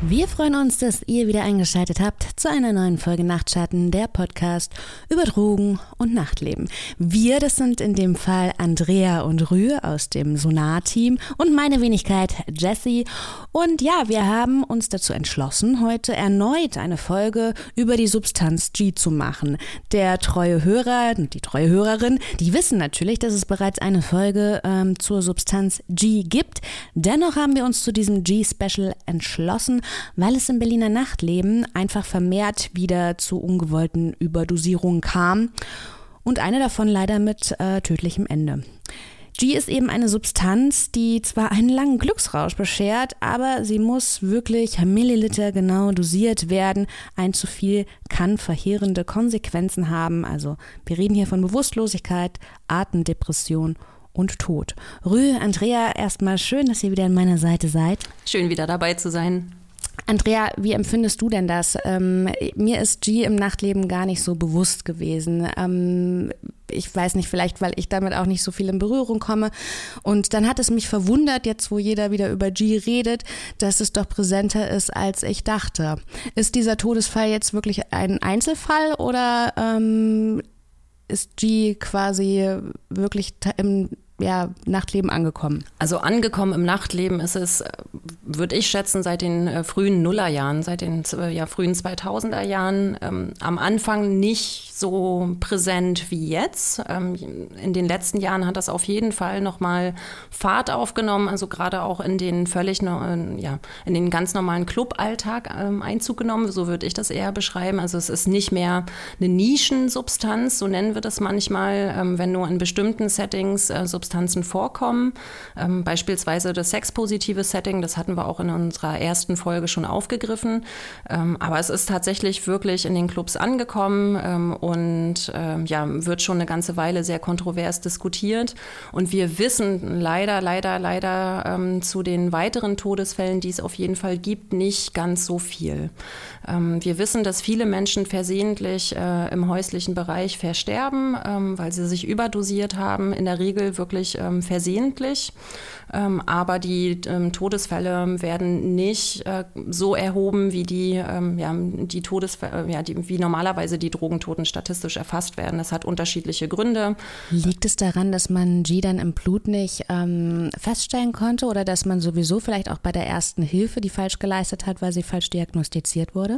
Wir freuen uns, dass ihr wieder eingeschaltet habt zu einer neuen Folge Nachtschatten, der Podcast über Drogen und Nachtleben. Wir, das sind in dem Fall Andrea und Rühe aus dem Sonar-Team und meine Wenigkeit Jessie. Und ja, wir haben uns dazu entschlossen, heute erneut eine Folge über die Substanz G zu machen. Der treue Hörer und die treue Hörerin, die wissen natürlich, dass es bereits eine Folge ähm, zur Substanz G gibt. Dennoch haben wir uns zu diesem G-Special entschlossen, weil es im Berliner Nachtleben einfach vermehrt wieder zu ungewollten Überdosierungen kam und eine davon leider mit äh, tödlichem Ende. G ist eben eine Substanz, die zwar einen langen Glücksrausch beschert, aber sie muss wirklich Milliliter genau dosiert werden. Ein zu viel kann verheerende Konsequenzen haben. Also wir reden hier von Bewusstlosigkeit, Atemdepression und Tod. Rü, Andrea, erstmal schön, dass ihr wieder an meiner Seite seid. Schön wieder dabei zu sein. Andrea, wie empfindest du denn das? Ähm, mir ist G im Nachtleben gar nicht so bewusst gewesen. Ähm, ich weiß nicht, vielleicht, weil ich damit auch nicht so viel in Berührung komme. Und dann hat es mich verwundert, jetzt wo jeder wieder über G redet, dass es doch präsenter ist, als ich dachte. Ist dieser Todesfall jetzt wirklich ein Einzelfall oder ähm, ist G quasi wirklich im ja, Nachtleben angekommen? Also angekommen im Nachtleben ist es, würde ich schätzen, seit den äh, frühen Nullerjahren, seit den äh, ja, frühen 2000er Jahren. Ähm, am Anfang nicht so präsent wie jetzt. Ähm, in den letzten Jahren hat das auf jeden Fall nochmal Fahrt aufgenommen, also gerade auch in den völlig, äh, ja, in den ganz normalen Cluballtag ähm, Einzug genommen, so würde ich das eher beschreiben. Also es ist nicht mehr eine Nischensubstanz, so nennen wir das manchmal, ähm, wenn nur in bestimmten Settings äh, Substanzen Substanzen vorkommen. Ähm, beispielsweise das sexpositive Setting, das hatten wir auch in unserer ersten Folge schon aufgegriffen. Ähm, aber es ist tatsächlich wirklich in den Clubs angekommen ähm, und ähm, ja, wird schon eine ganze Weile sehr kontrovers diskutiert. Und wir wissen leider, leider, leider ähm, zu den weiteren Todesfällen, die es auf jeden Fall gibt, nicht ganz so viel. Ähm, wir wissen, dass viele Menschen versehentlich äh, im häuslichen Bereich versterben, weil sie sich überdosiert haben. In der Regel wirklich ähm, versehentlich. Ähm, aber die ähm, Todesfälle werden nicht äh, so erhoben, wie die, ähm, ja, die Todesfälle, äh, ja, die, wie normalerweise die Drogentoten statistisch erfasst werden. Das hat unterschiedliche Gründe. Liegt es daran, dass man G dann im Blut nicht ähm, feststellen konnte oder dass man sowieso vielleicht auch bei der ersten Hilfe die falsch geleistet hat, weil sie falsch diagnostiziert wurde?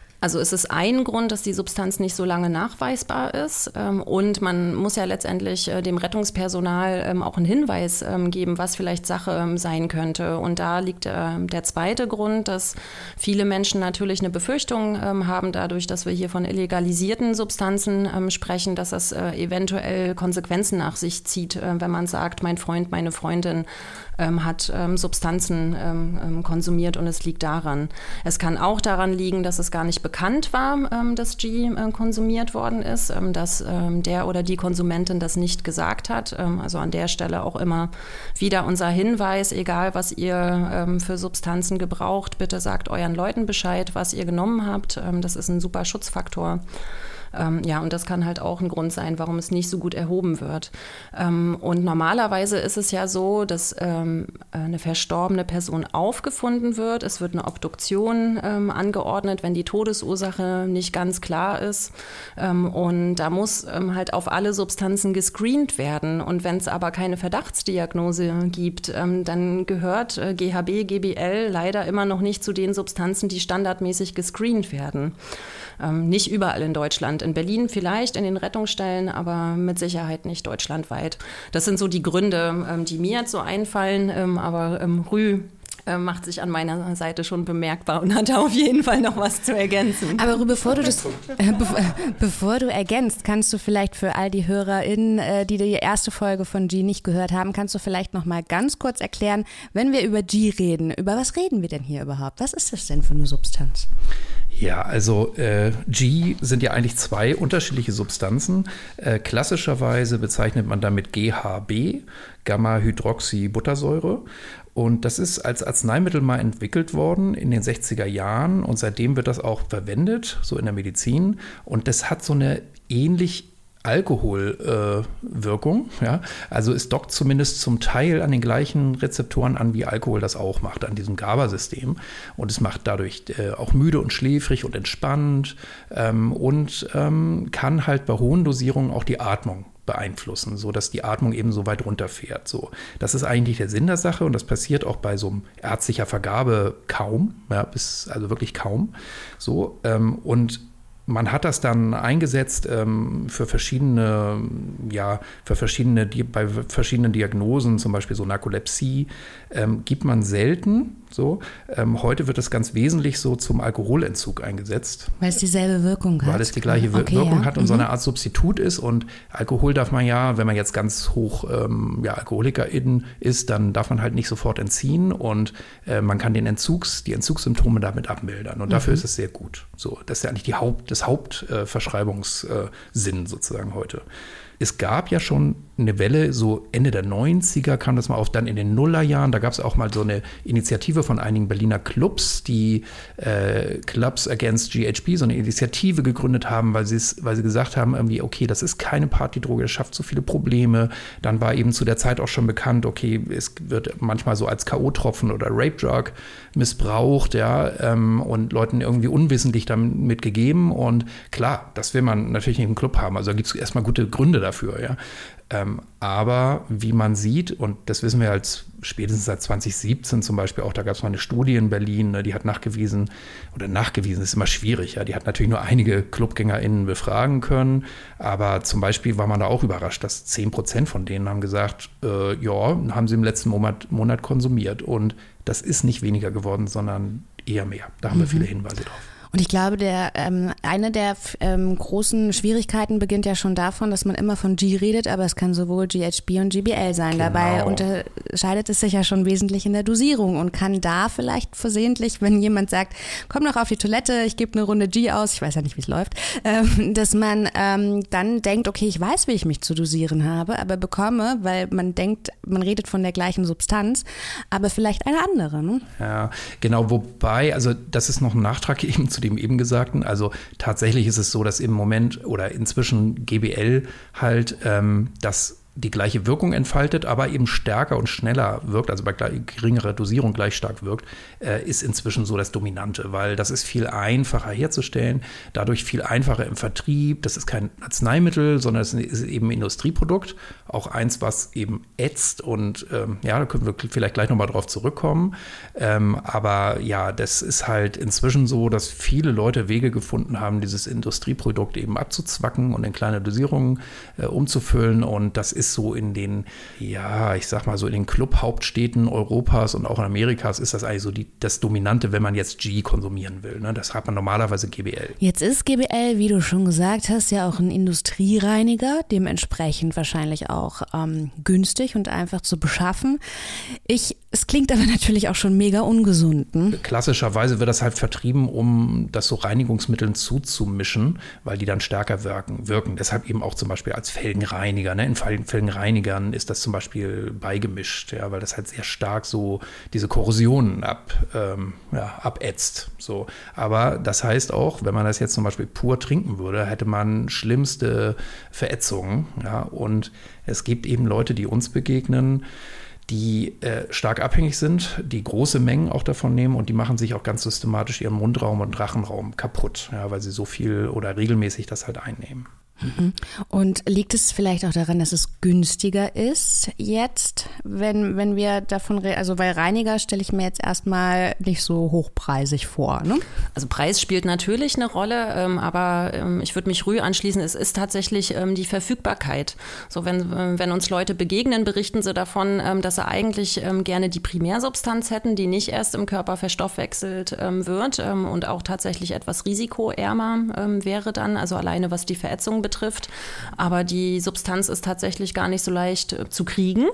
Also es ist ein Grund, dass die Substanz nicht so lange nachweisbar ist. Ähm, und man muss ja letztendlich äh, dem Rettungspersonal ähm, auch einen Hinweis ähm, geben, was vielleicht Sache sein könnte. Und da liegt der zweite Grund, dass viele Menschen natürlich eine Befürchtung haben, dadurch, dass wir hier von illegalisierten Substanzen sprechen, dass das äh, eventuell Konsequenzen nach sich zieht, äh, wenn man sagt, mein Freund, meine Freundin hat Substanzen konsumiert und es liegt daran. Es kann auch daran liegen, dass es gar nicht bekannt war, ähm, dass G äh, konsumiert worden ist, ähm, dass der oder die Konsumentin das nicht gesagt hat. also an der Stelle auch immer wieder unser Hinweis, egal was ihr für Substanzen gebraucht, bitte sagt euren Leuten Bescheid, was ihr genommen habt. das ist ein super Schutzfaktor. Ähm, ja, und das kann halt auch ein Grund sein, warum es nicht so gut erhoben wird. Ähm, und normalerweise ist es ja so, dass ähm, eine verstorbene Person aufgefunden wird. Es wird eine Obduktion ähm, angeordnet, wenn die Todesursache nicht ganz klar ist. Ähm, und da muss ähm, halt auf alle Substanzen gescreent werden. Und wenn es aber keine Verdachtsdiagnose gibt, dann gehört äh, GHB, GBL leider immer noch nicht zu den Substanzen, die standardmäßig gescreent werden. Nicht überall in Deutschland. In Berlin vielleicht, in den Rettungsstellen, aber mit Sicherheit nicht deutschlandweit. Das sind so die Gründe, ähm, die mir jetzt so einfallen. Ähm, aber ähm, Rü macht sich an meiner Seite schon bemerkbar und hat da auf jeden Fall noch was zu ergänzen. Aber bevor du das, äh, be äh, bevor du ergänzt, kannst du vielleicht für all die HörerInnen, äh, die die erste Folge von G nicht gehört haben, kannst du vielleicht noch mal ganz kurz erklären, wenn wir über G reden, über was reden wir denn hier überhaupt? Was ist das denn für eine Substanz? Ja, also äh, G sind ja eigentlich zwei unterschiedliche Substanzen. Äh, klassischerweise bezeichnet man damit GHB, Gamma-Hydroxybuttersäure. Und das ist als Arzneimittel mal entwickelt worden in den 60er Jahren und seitdem wird das auch verwendet, so in der Medizin. Und das hat so eine ähnlich Alkoholwirkung. Äh, ja? Also es dockt zumindest zum Teil an den gleichen Rezeptoren an, wie Alkohol das auch macht, an diesem GABA-System. Und es macht dadurch äh, auch müde und schläfrig und entspannt ähm, und ähm, kann halt bei hohen Dosierungen auch die Atmung beeinflussen, sodass die Atmung eben so weit runterfährt. So, das ist eigentlich der Sinn der Sache und das passiert auch bei so einem ärztlicher Vergabe kaum, ja, bis, also wirklich kaum. So, ähm, und man hat das dann eingesetzt ähm, für verschiedene, ja, für verschiedene, bei verschiedenen Diagnosen, zum Beispiel so Narkolepsie, ähm, gibt man selten. So, ähm, heute wird es ganz wesentlich so zum Alkoholentzug eingesetzt. Weil es dieselbe Wirkung hat. Weil es die gleiche okay, Wirkung ja. hat und mhm. so eine Art Substitut ist. Und Alkohol darf man ja, wenn man jetzt ganz hoch ähm, ja, Alkoholikerin ist, dann darf man halt nicht sofort entziehen und äh, man kann den Entzugs, die Entzugssymptome damit abmildern. Und mhm. dafür ist es sehr gut. So, das ist ja eigentlich die Haupt, das Hauptverschreibungssinn äh, sozusagen heute es gab ja schon eine Welle, so Ende der 90er kam das mal auf, dann in den Nullerjahren, da gab es auch mal so eine Initiative von einigen Berliner Clubs, die äh, Clubs Against GHB, so eine Initiative gegründet haben, weil, weil sie gesagt haben, irgendwie, okay, das ist keine Partydroge, das schafft so viele Probleme. Dann war eben zu der Zeit auch schon bekannt, okay, es wird manchmal so als K.O.-Tropfen oder Rape-Drug missbraucht, ja, ähm, und Leuten irgendwie unwissentlich damit gegeben. Und klar, das will man natürlich nicht im Club haben. Also da gibt es erstmal gute Gründe dafür, ja. Ähm, aber wie man sieht, und das wissen wir als spätestens seit 2017 zum Beispiel auch, da gab es mal eine Studie in Berlin, ne, die hat nachgewiesen, oder nachgewiesen ist immer schwierig, ja, die hat natürlich nur einige ClubgängerInnen befragen können, aber zum Beispiel war man da auch überrascht, dass 10 Prozent von denen haben gesagt, äh, ja, haben sie im letzten Monat, Monat konsumiert und das ist nicht weniger geworden, sondern eher mehr. Da haben mhm. wir viele Hinweise drauf. Und ich glaube, der ähm, eine der ähm, großen Schwierigkeiten beginnt ja schon davon, dass man immer von G redet, aber es kann sowohl GHB und GBL sein. Genau. Dabei unterscheidet es sich ja schon wesentlich in der Dosierung und kann da vielleicht versehentlich, wenn jemand sagt, komm noch auf die Toilette, ich gebe eine Runde G aus, ich weiß ja nicht, wie es läuft, ähm, dass man ähm, dann denkt, okay, ich weiß, wie ich mich zu dosieren habe, aber bekomme, weil man denkt, man redet von der gleichen Substanz, aber vielleicht eine andere. Ne? Ja, genau, wobei, also das ist noch ein Nachtrag eben zu dem eben Gesagten. Also tatsächlich ist es so, dass im Moment oder inzwischen GBL halt ähm, das die gleiche Wirkung entfaltet, aber eben stärker und schneller wirkt, also bei geringerer Dosierung gleich stark wirkt, äh, ist inzwischen so das Dominante, weil das ist viel einfacher herzustellen, dadurch viel einfacher im Vertrieb. Das ist kein Arzneimittel, sondern es ist eben ein Industrieprodukt, auch eins, was eben ätzt und ähm, ja, da können wir vielleicht gleich nochmal drauf zurückkommen. Ähm, aber ja, das ist halt inzwischen so, dass viele Leute Wege gefunden haben, dieses Industrieprodukt eben abzuzwacken und in kleine Dosierungen äh, umzufüllen und das ist ist so in den, ja, ich sag mal so in den Club-Hauptstädten Europas und auch in Amerikas ist das eigentlich so die, das Dominante, wenn man jetzt G konsumieren will. Ne? Das hat man normalerweise GBL. Jetzt ist GBL, wie du schon gesagt hast, ja auch ein Industriereiniger, dementsprechend wahrscheinlich auch ähm, günstig und einfach zu beschaffen. Ich es klingt aber natürlich auch schon mega ungesund. Hm? Klassischerweise wird das halt vertrieben, um das so Reinigungsmitteln zuzumischen, weil die dann stärker wirken. wirken. Deshalb eben auch zum Beispiel als Felgenreiniger. Ne? In Felgenreinigern ist das zum Beispiel beigemischt, ja, weil das halt sehr stark so diese Korrosion ab, ähm, ja, abätzt. So. Aber das heißt auch, wenn man das jetzt zum Beispiel pur trinken würde, hätte man schlimmste Verätzungen. Ja? Und es gibt eben Leute, die uns begegnen, die äh, stark abhängig sind, die große Mengen auch davon nehmen und die machen sich auch ganz systematisch ihren Mundraum und Rachenraum kaputt, ja, weil sie so viel oder regelmäßig das halt einnehmen. Mhm. Und liegt es vielleicht auch daran, dass es günstiger ist jetzt, wenn, wenn wir davon reden, also weil Reiniger stelle ich mir jetzt erstmal nicht so hochpreisig vor. Ne? Also Preis spielt natürlich eine Rolle, ähm, aber ähm, ich würde mich Rü anschließen, es ist tatsächlich ähm, die Verfügbarkeit. So wenn, äh, wenn uns Leute begegnen, berichten sie davon, ähm, dass sie eigentlich ähm, gerne die Primärsubstanz hätten, die nicht erst im Körper verstoffwechselt ähm, wird und auch tatsächlich etwas risikoärmer wäre dann, also alleine was die Verätzung betrifft betrifft. Aber die Substanz ist tatsächlich gar nicht so leicht äh, zu kriegen.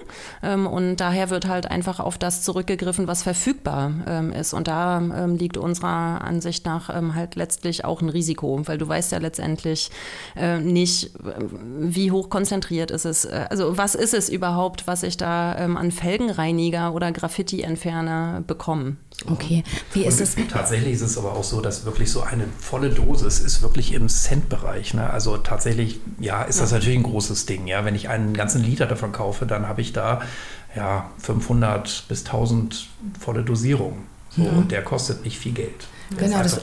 Ähm, und daher wird halt einfach auf das zurückgegriffen, was verfügbar ähm, ist. Und da ähm, liegt unserer Ansicht nach halt letztlich auch ein Risiko, weil du weißt ja letztendlich nicht, wie hoch konzentriert ist es. Äh, also was ist es überhaupt, was ich da an Felgenreiniger oder Graffiti-Entferner bekomme? Okay, wie ist es? Tatsächlich ist es aber auch so, dass wirklich so eine volle Dosis ist wirklich im Cent-Bereich. Ne? Also tatsächlich tatsächlich, ja, ist das natürlich ein großes Ding. Ja, wenn ich einen ganzen Liter davon kaufe, dann habe ich da ja 500 bis 1000 volle Dosierung. So, ja. Und der kostet nicht viel Geld. Genau, das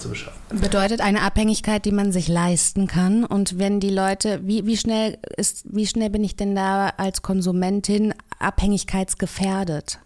bedeutet eine Abhängigkeit, die man sich leisten kann. Und wenn die Leute, wie, wie schnell ist, wie schnell bin ich denn da als Konsumentin abhängigkeitsgefährdet?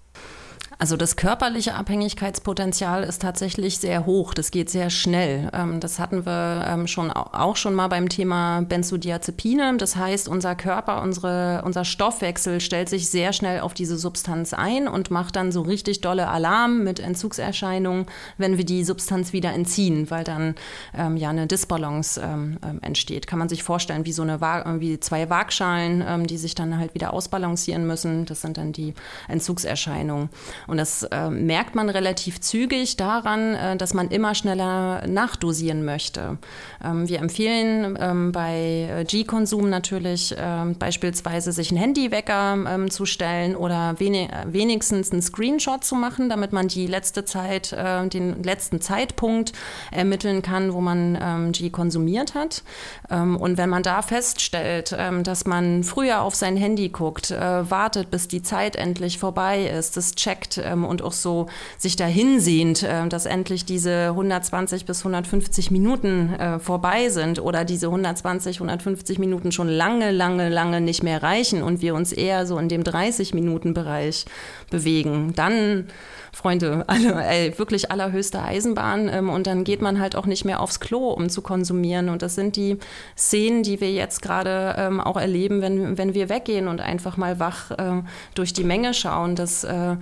Also das körperliche Abhängigkeitspotenzial ist tatsächlich sehr hoch. Das geht sehr schnell. Ähm, das hatten wir ähm, schon auch schon mal beim Thema Benzodiazepine. Das heißt, unser Körper, unsere, unser Stoffwechsel stellt sich sehr schnell auf diese Substanz ein und macht dann so richtig dolle Alarm mit Entzugserscheinungen, wenn wir die Substanz wieder entziehen, weil dann ähm, ja eine Disbalance ähm, ähm entsteht. Kann man sich vorstellen, wie so eine wie zwei Waagschalen, ähm, die sich dann halt wieder ausbalancieren müssen. Das sind dann die Entzugserscheinungen. Und das äh, merkt man relativ zügig daran, äh, dass man immer schneller nachdosieren möchte. Ähm, wir empfehlen ähm, bei äh, G-Konsum natürlich äh, beispielsweise sich einen Handywecker ähm, zu stellen oder wenig, wenigstens einen Screenshot zu machen, damit man die letzte Zeit, äh, den letzten Zeitpunkt ermitteln kann, wo man ähm, G konsumiert hat. Ähm, und wenn man da feststellt, ähm, dass man früher auf sein Handy guckt, äh, wartet, bis die Zeit endlich vorbei ist, das checkt, ähm, und auch so sich dahin sehnt, äh, dass endlich diese 120 bis 150 Minuten äh, vorbei sind oder diese 120, 150 Minuten schon lange, lange, lange nicht mehr reichen und wir uns eher so in dem 30 Minuten Bereich bewegen, dann Freunde, alle, ey, wirklich allerhöchste Eisenbahn. Ähm, und dann geht man halt auch nicht mehr aufs Klo, um zu konsumieren. Und das sind die Szenen, die wir jetzt gerade ähm, auch erleben, wenn, wenn wir weggehen und einfach mal wach äh, durch die Menge schauen, dass äh,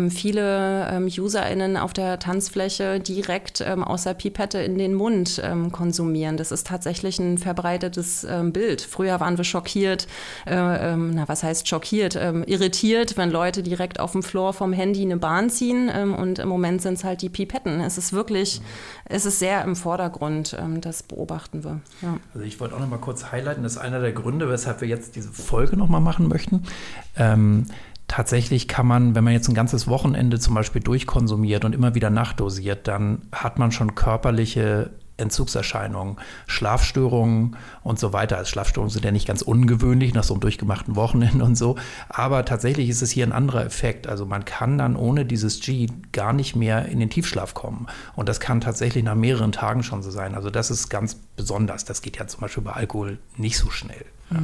ähm, viele ähm, UserInnen auf der Tanzfläche direkt ähm, aus der Pipette in den Mund ähm, konsumieren. Das ist tatsächlich ein verbreitetes ähm, Bild. Früher waren wir schockiert, äh, ähm, na was heißt schockiert, ähm, irritiert, wenn Leute direkt auf dem Floor vom Handy eine Bahn ziehen und im Moment sind es halt die Pipetten. Es ist wirklich, es ist sehr im Vordergrund, das beobachten wir. Ja. Also ich wollte auch noch mal kurz highlighten, das ist einer der Gründe, weshalb wir jetzt diese Folge noch mal machen möchten. Tatsächlich kann man, wenn man jetzt ein ganzes Wochenende zum Beispiel durchkonsumiert und immer wieder nachdosiert, dann hat man schon körperliche Entzugserscheinungen, Schlafstörungen und so weiter. Also Schlafstörungen sind ja nicht ganz ungewöhnlich nach so einem durchgemachten Wochenende und so. Aber tatsächlich ist es hier ein anderer Effekt. Also man kann dann ohne dieses G gar nicht mehr in den Tiefschlaf kommen. Und das kann tatsächlich nach mehreren Tagen schon so sein. Also das ist ganz besonders. Das geht ja zum Beispiel bei Alkohol nicht so schnell. Ja.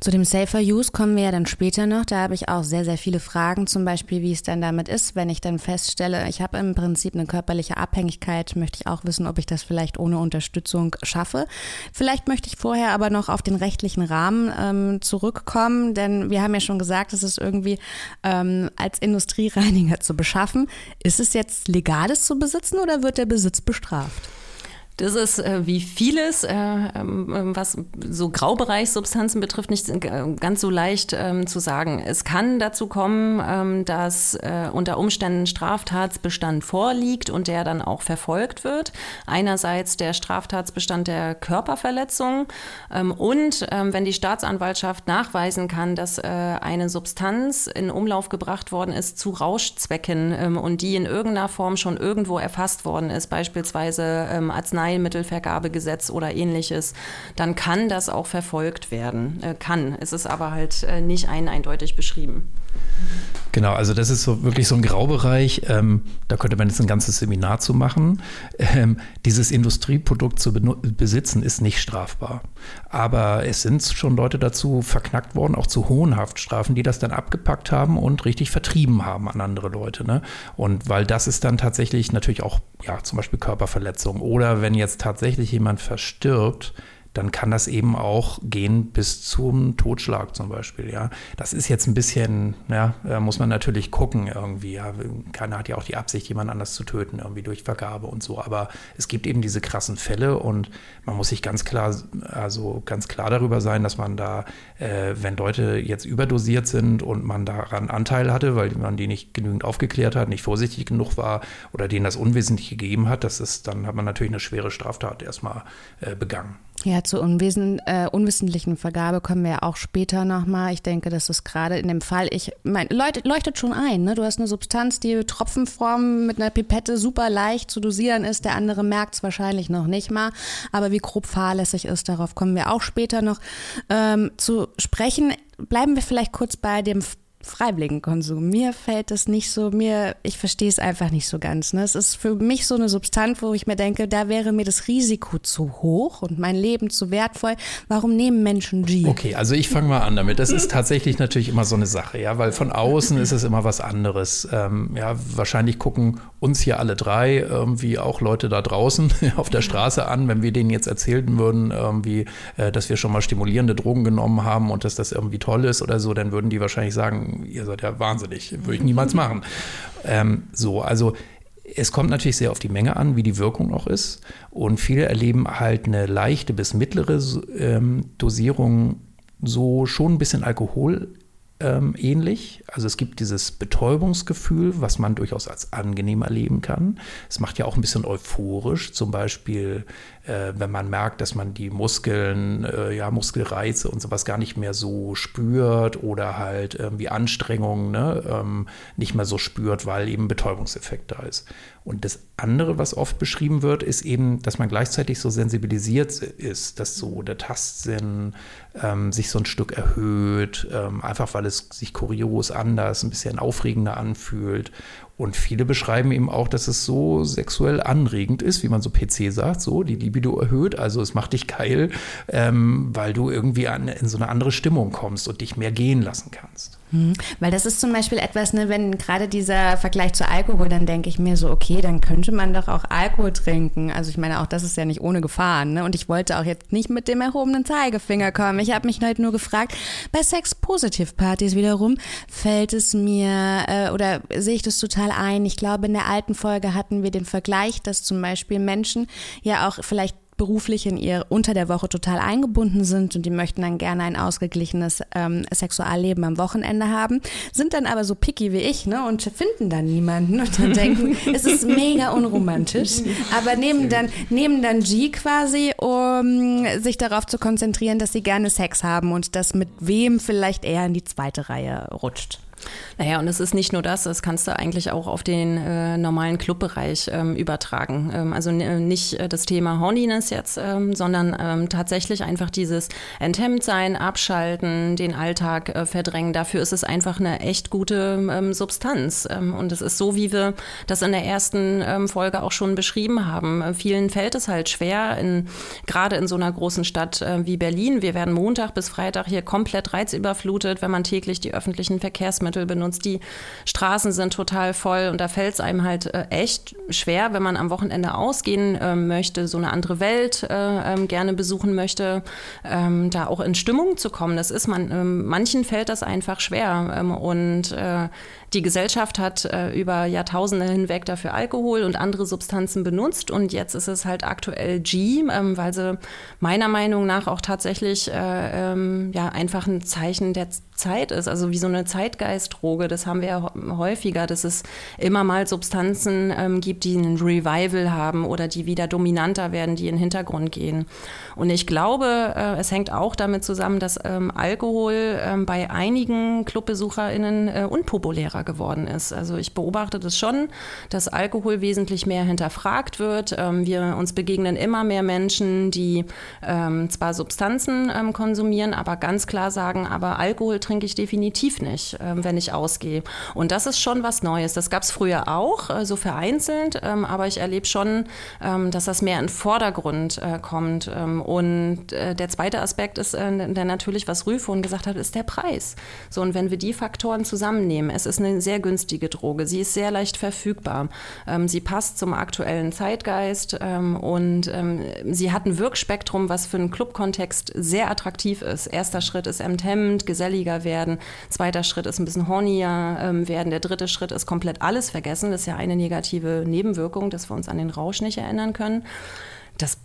Zu dem Safer Use kommen wir ja dann später noch. Da habe ich auch sehr, sehr viele Fragen, zum Beispiel, wie es dann damit ist, wenn ich dann feststelle, ich habe im Prinzip eine körperliche Abhängigkeit, möchte ich auch wissen, ob ich das vielleicht ohne Unterstützung schaffe. Vielleicht möchte ich vorher aber noch auf den rechtlichen Rahmen ähm, zurückkommen, denn wir haben ja schon gesagt, es ist irgendwie ähm, als Industriereiniger zu beschaffen. Ist es jetzt legales zu besitzen oder wird der Besitz bestraft? Das ist äh, wie vieles, äh, ähm, was so Graubereichssubstanzen betrifft, nicht ganz so leicht ähm, zu sagen. Es kann dazu kommen, ähm, dass äh, unter Umständen Straftatsbestand vorliegt und der dann auch verfolgt wird. Einerseits der Straftatsbestand der Körperverletzung ähm, und ähm, wenn die Staatsanwaltschaft nachweisen kann, dass äh, eine Substanz in Umlauf gebracht worden ist zu Rauschzwecken ähm, und die in irgendeiner Form schon irgendwo erfasst worden ist, beispielsweise Arznei Arzneimittelvergabegesetz oder ähnliches, dann kann das auch verfolgt werden. Äh, kann. Es ist aber halt äh, nicht ein eindeutig beschrieben. Genau, also das ist so wirklich so ein Graubereich. Ähm, da könnte man jetzt ein ganzes Seminar zu machen. Ähm, dieses Industrieprodukt zu besitzen ist nicht strafbar. Aber es sind schon Leute dazu verknackt worden, auch zu hohen Haftstrafen, die das dann abgepackt haben und richtig vertrieben haben an andere Leute. Ne? Und weil das ist dann tatsächlich natürlich auch, ja, zum Beispiel Körperverletzung. Oder wenn jetzt tatsächlich jemand verstirbt, dann kann das eben auch gehen bis zum Totschlag zum Beispiel. Ja, das ist jetzt ein bisschen, ja, da muss man natürlich gucken irgendwie. Ja, keiner hat ja auch die Absicht, jemand anders zu töten irgendwie durch Vergabe und so. Aber es gibt eben diese krassen Fälle und man muss sich ganz klar, also ganz klar darüber sein, dass man da, äh, wenn Leute jetzt überdosiert sind und man daran Anteil hatte, weil man die nicht genügend aufgeklärt hat, nicht vorsichtig genug war oder denen das Unwesentliche gegeben hat, das ist, dann hat man natürlich eine schwere Straftat erstmal äh, begangen. Ja, zur unwesen, äh, unwissentlichen Vergabe kommen wir ja auch später nochmal. Ich denke, das ist gerade in dem Fall, ich mein, leuchtet, leuchtet schon ein. Ne? Du hast eine Substanz, die Tropfenform mit einer Pipette super leicht zu dosieren ist. Der andere merkt es wahrscheinlich noch nicht mal. Aber wie grob fahrlässig ist, darauf kommen wir auch später noch ähm, zu sprechen. Bleiben wir vielleicht kurz bei dem freiwilligen Konsum. Mir fällt das nicht so, mir, ich verstehe es einfach nicht so ganz. Ne? Es ist für mich so eine Substanz, wo ich mir denke, da wäre mir das Risiko zu hoch und mein Leben zu wertvoll. Warum nehmen Menschen G? Okay, also ich fange mal an damit. Das ist tatsächlich natürlich immer so eine Sache, ja, weil von außen ist es immer was anderes. Ähm, ja, wahrscheinlich gucken uns hier alle drei irgendwie auch Leute da draußen auf der Straße an, wenn wir denen jetzt erzählen würden, irgendwie, äh, dass wir schon mal stimulierende Drogen genommen haben und dass das irgendwie toll ist oder so, dann würden die wahrscheinlich sagen, ihr seid ja wahnsinnig, würde ich niemals machen. Ähm, so, also es kommt natürlich sehr auf die Menge an, wie die Wirkung auch ist. Und viele erleben halt eine leichte bis mittlere ähm, Dosierung so schon ein bisschen Alkohol ähm, ähnlich. Also es gibt dieses Betäubungsgefühl, was man durchaus als angenehm erleben kann. Es macht ja auch ein bisschen euphorisch, zum Beispiel, äh, wenn man merkt, dass man die Muskeln, äh, ja, Muskelreize und sowas gar nicht mehr so spürt oder halt irgendwie Anstrengungen ne, ähm, nicht mehr so spürt, weil eben Betäubungseffekt da ist. Und das andere, was oft beschrieben wird, ist eben, dass man gleichzeitig so sensibilisiert ist, dass so der Tastsinn ähm, sich so ein Stück erhöht, ähm, einfach weil es sich kurios anders, ein bisschen aufregender anfühlt. Und viele beschreiben eben auch, dass es so sexuell anregend ist, wie man so PC sagt, so die Libido erhöht. Also es macht dich geil, ähm, weil du irgendwie an, in so eine andere Stimmung kommst und dich mehr gehen lassen kannst. Hm, weil das ist zum Beispiel etwas, ne, wenn gerade dieser Vergleich zu Alkohol, dann denke ich mir so, okay, dann könnte man doch auch Alkohol trinken. Also ich meine, auch das ist ja nicht ohne Gefahren. Ne? Und ich wollte auch jetzt nicht mit dem erhobenen Zeigefinger kommen. Ich habe mich halt nur gefragt, bei Sex-Positiv-Partys wiederum fällt es mir äh, oder sehe ich das total ein. Ich glaube, in der alten Folge hatten wir den Vergleich, dass zum Beispiel Menschen ja auch vielleicht beruflich in ihr unter der Woche total eingebunden sind und die möchten dann gerne ein ausgeglichenes ähm, Sexualleben am Wochenende haben, sind dann aber so picky wie ich ne, und finden dann niemanden und dann denken, es ist mega unromantisch, aber nehmen dann, nehmen dann G quasi, um sich darauf zu konzentrieren, dass sie gerne Sex haben und das mit wem vielleicht eher in die zweite Reihe rutscht. Naja, und es ist nicht nur das, das kannst du eigentlich auch auf den äh, normalen Clubbereich ähm, übertragen. Ähm, also nicht äh, das Thema Horniness jetzt, ähm, sondern ähm, tatsächlich einfach dieses enthemmt sein, abschalten, den Alltag äh, verdrängen. Dafür ist es einfach eine echt gute ähm, Substanz. Ähm, und es ist so, wie wir das in der ersten Folge auch schon beschrieben haben. Äh, vielen fällt es halt schwer, in, gerade in so einer großen Stadt äh, wie Berlin. Wir werden Montag bis Freitag hier komplett reizüberflutet, wenn man täglich die öffentlichen Verkehrsmittel Verkehrsmittel benutzt. Die Straßen sind total voll und da fällt es einem halt äh, echt schwer, wenn man am Wochenende ausgehen äh, möchte, so eine andere Welt äh, ähm, gerne besuchen möchte, ähm, da auch in Stimmung zu kommen. Das ist man, ähm, manchen fällt das einfach schwer ähm, und äh, die Gesellschaft hat äh, über Jahrtausende hinweg dafür Alkohol und andere Substanzen benutzt und jetzt ist es halt aktuell G, ähm, weil sie meiner Meinung nach auch tatsächlich äh, ähm, ja einfach ein Zeichen der Zeit ist, also wie so eine Zeitgeistdroge. Das haben wir ja häufiger, dass es immer mal Substanzen ähm, gibt, die ein Revival haben oder die wieder dominanter werden, die in den Hintergrund gehen. Und ich glaube, äh, es hängt auch damit zusammen, dass ähm, Alkohol ähm, bei einigen ClubbesucherInnen äh, unpopulärer geworden ist. Also ich beobachte das schon, dass Alkohol wesentlich mehr hinterfragt wird. Ähm, wir uns begegnen immer mehr Menschen, die ähm, zwar Substanzen ähm, konsumieren, aber ganz klar sagen, aber Alkohol trinke ich definitiv nicht, ähm, wenn ich ausgehe. Und das ist schon was Neues. Das gab es früher auch, äh, so vereinzelt, aber ich erlebe schon, dass das mehr in den Vordergrund äh, kommt. Und äh, der zweite Aspekt ist, äh, der natürlich, was vorhin gesagt hat, ist der Preis. So, und wenn wir die Faktoren zusammennehmen, es ist eine sehr günstige Droge, sie ist sehr leicht verfügbar, sie passt zum aktuellen Zeitgeist und sie hat ein Wirkspektrum, was für einen Clubkontext sehr attraktiv ist. Erster Schritt ist enthemmend, geselliger werden. Zweiter Schritt ist ein bisschen hornier ähm, werden. Der dritte Schritt ist komplett alles vergessen. Das ist ja eine negative Nebenwirkung, dass wir uns an den Rausch nicht erinnern können. Das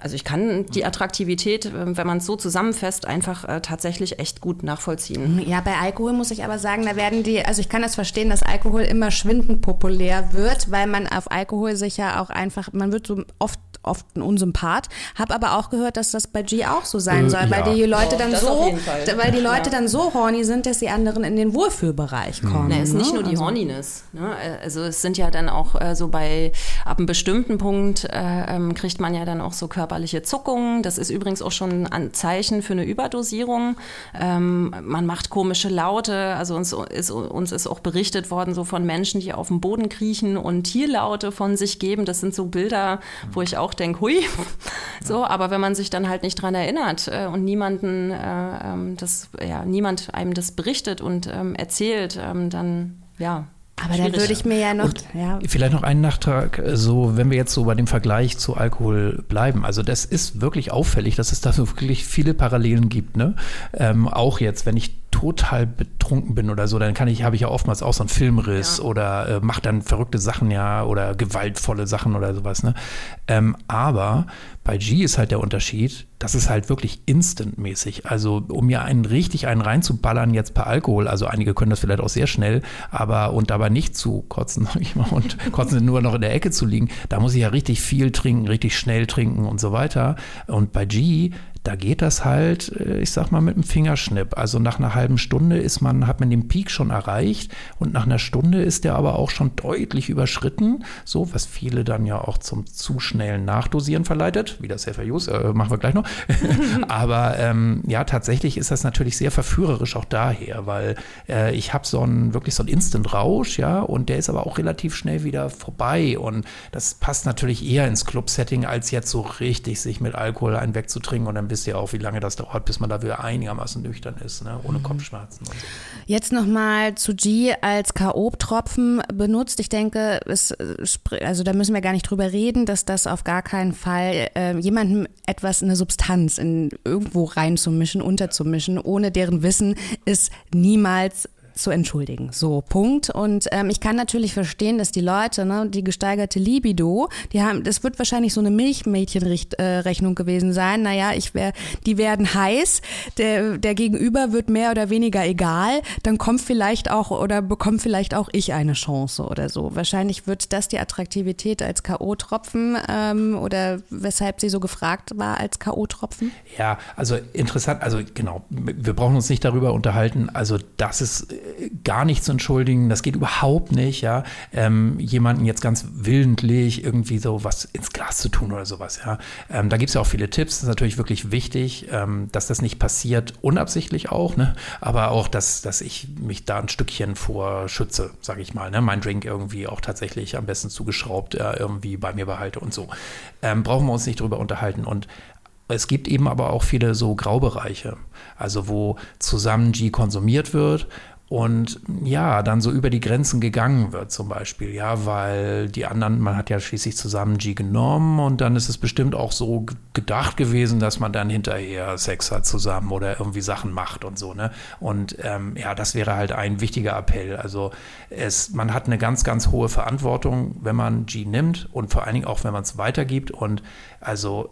also ich kann die Attraktivität, äh, wenn man es so zusammenfasst, einfach äh, tatsächlich echt gut nachvollziehen. Ja, bei Alkohol muss ich aber sagen, da werden die, also ich kann das verstehen, dass Alkohol immer schwindend populär wird, weil man auf Alkohol sich ja auch einfach, man wird so oft oft ein Unsympath. Hab aber auch gehört, dass das bei G auch so sein äh, soll, weil ja. die Leute dann so, weil die Leute ja. dann so horny sind, dass die anderen in den Wohlfühlbereich mhm. kommen. Mhm. es ist nicht ne? nur die also. Horniness. Ne? Also es sind ja dann auch äh, so bei ab einem bestimmten Punkt äh, ähm, kriegt man ja dann auch so körperliche Zuckungen. Das ist übrigens auch schon ein Zeichen für eine Überdosierung. Ähm, man macht komische Laute. Also uns ist, uns ist auch berichtet worden so von Menschen, die auf dem Boden kriechen und Tierlaute von sich geben. Das sind so Bilder, wo ich auch denke, hui. So, aber wenn man sich dann halt nicht dran erinnert äh, und niemanden äh, ähm, das, ja, niemand einem das berichtet und ähm, erzählt, ähm, dann ja. Aber da würde ich mir ja noch. Ja. Vielleicht noch einen Nachtrag, so wenn wir jetzt so bei dem Vergleich zu Alkohol bleiben. Also das ist wirklich auffällig, dass es da so wirklich viele Parallelen gibt. Ne? Ähm, auch jetzt, wenn ich total betrunken bin oder so, dann kann ich, habe ich ja oftmals auch so einen Filmriss ja. oder äh, mache dann verrückte Sachen ja oder gewaltvolle Sachen oder sowas. Ne? Ähm, aber bei G ist halt der Unterschied, das ist halt wirklich instantmäßig. Also um mir einen richtig einen reinzuballern jetzt per Alkohol, also einige können das vielleicht auch sehr schnell, aber und dabei nicht zu kotzen, sag ich mal, und kotzen nur noch in der Ecke zu liegen, da muss ich ja richtig viel trinken, richtig schnell trinken und so weiter. Und bei G, da geht das halt, äh, ich sag mal, mit einem Fingerschnipp. Also nach einer halben Stunde ist man, hat man den Peak schon erreicht und nach einer Stunde ist der aber auch schon deutlich überschritten. So, was viele dann ja auch zum zu schnellen Nachdosieren verleitet, wie das FAUs, äh, machen wir gleich noch. aber ähm, ja, tatsächlich ist das natürlich sehr verführerisch auch daher, weil äh, ich habe so einen, wirklich so einen Instant-Rausch, ja, und der ist aber auch relativ schnell wieder vorbei. Und das passt natürlich eher ins Club-Setting, als jetzt so richtig sich mit Alkohol einen wegzutrinken und dann wisst ihr auch, wie lange das dauert, bis man da wieder einigermaßen nüchtern ist, ne? ohne mhm. Kopfschmerzen. So. Jetzt nochmal zu G als K.O.-Tropfen benutzt. Ich denke, es, also da müssen wir gar nicht drüber reden, dass das auf gar keinen Fall äh, jemandem etwas, eine Substanz in irgendwo reinzumischen, unterzumischen, ohne deren Wissen ist niemals zu entschuldigen. So, Punkt. Und ähm, ich kann natürlich verstehen, dass die Leute, ne, die gesteigerte Libido, die haben, das wird wahrscheinlich so eine Milchmädchenrechnung gewesen sein. Naja, ich wär, die werden heiß, der, der Gegenüber wird mehr oder weniger egal, dann kommt vielleicht auch oder bekommt vielleicht auch ich eine Chance oder so. Wahrscheinlich wird das die Attraktivität als K.O.-Tropfen ähm, oder weshalb sie so gefragt war als K.O.-Tropfen? Ja, also interessant, also genau, wir brauchen uns nicht darüber unterhalten. Also das ist gar nicht zu entschuldigen, das geht überhaupt nicht, ja, ähm, jemanden jetzt ganz willentlich irgendwie so was ins Glas zu tun oder sowas, ja. Ähm, da gibt es ja auch viele Tipps, das ist natürlich wirklich wichtig, ähm, dass das nicht passiert, unabsichtlich auch, ne, aber auch, dass, dass ich mich da ein Stückchen vor schütze, sage ich mal, ne, mein Drink irgendwie auch tatsächlich am besten zugeschraubt äh, irgendwie bei mir behalte und so. Ähm, brauchen wir uns nicht drüber unterhalten. Und es gibt eben aber auch viele so Graubereiche, also wo zusammen G konsumiert wird und ja, dann so über die Grenzen gegangen wird zum Beispiel, ja, weil die anderen, man hat ja schließlich zusammen G genommen und dann ist es bestimmt auch so gedacht gewesen, dass man dann hinterher Sex hat zusammen oder irgendwie Sachen macht und so, ne? Und ähm, ja, das wäre halt ein wichtiger Appell. Also es, man hat eine ganz, ganz hohe Verantwortung, wenn man G nimmt und vor allen Dingen auch, wenn man es weitergibt und also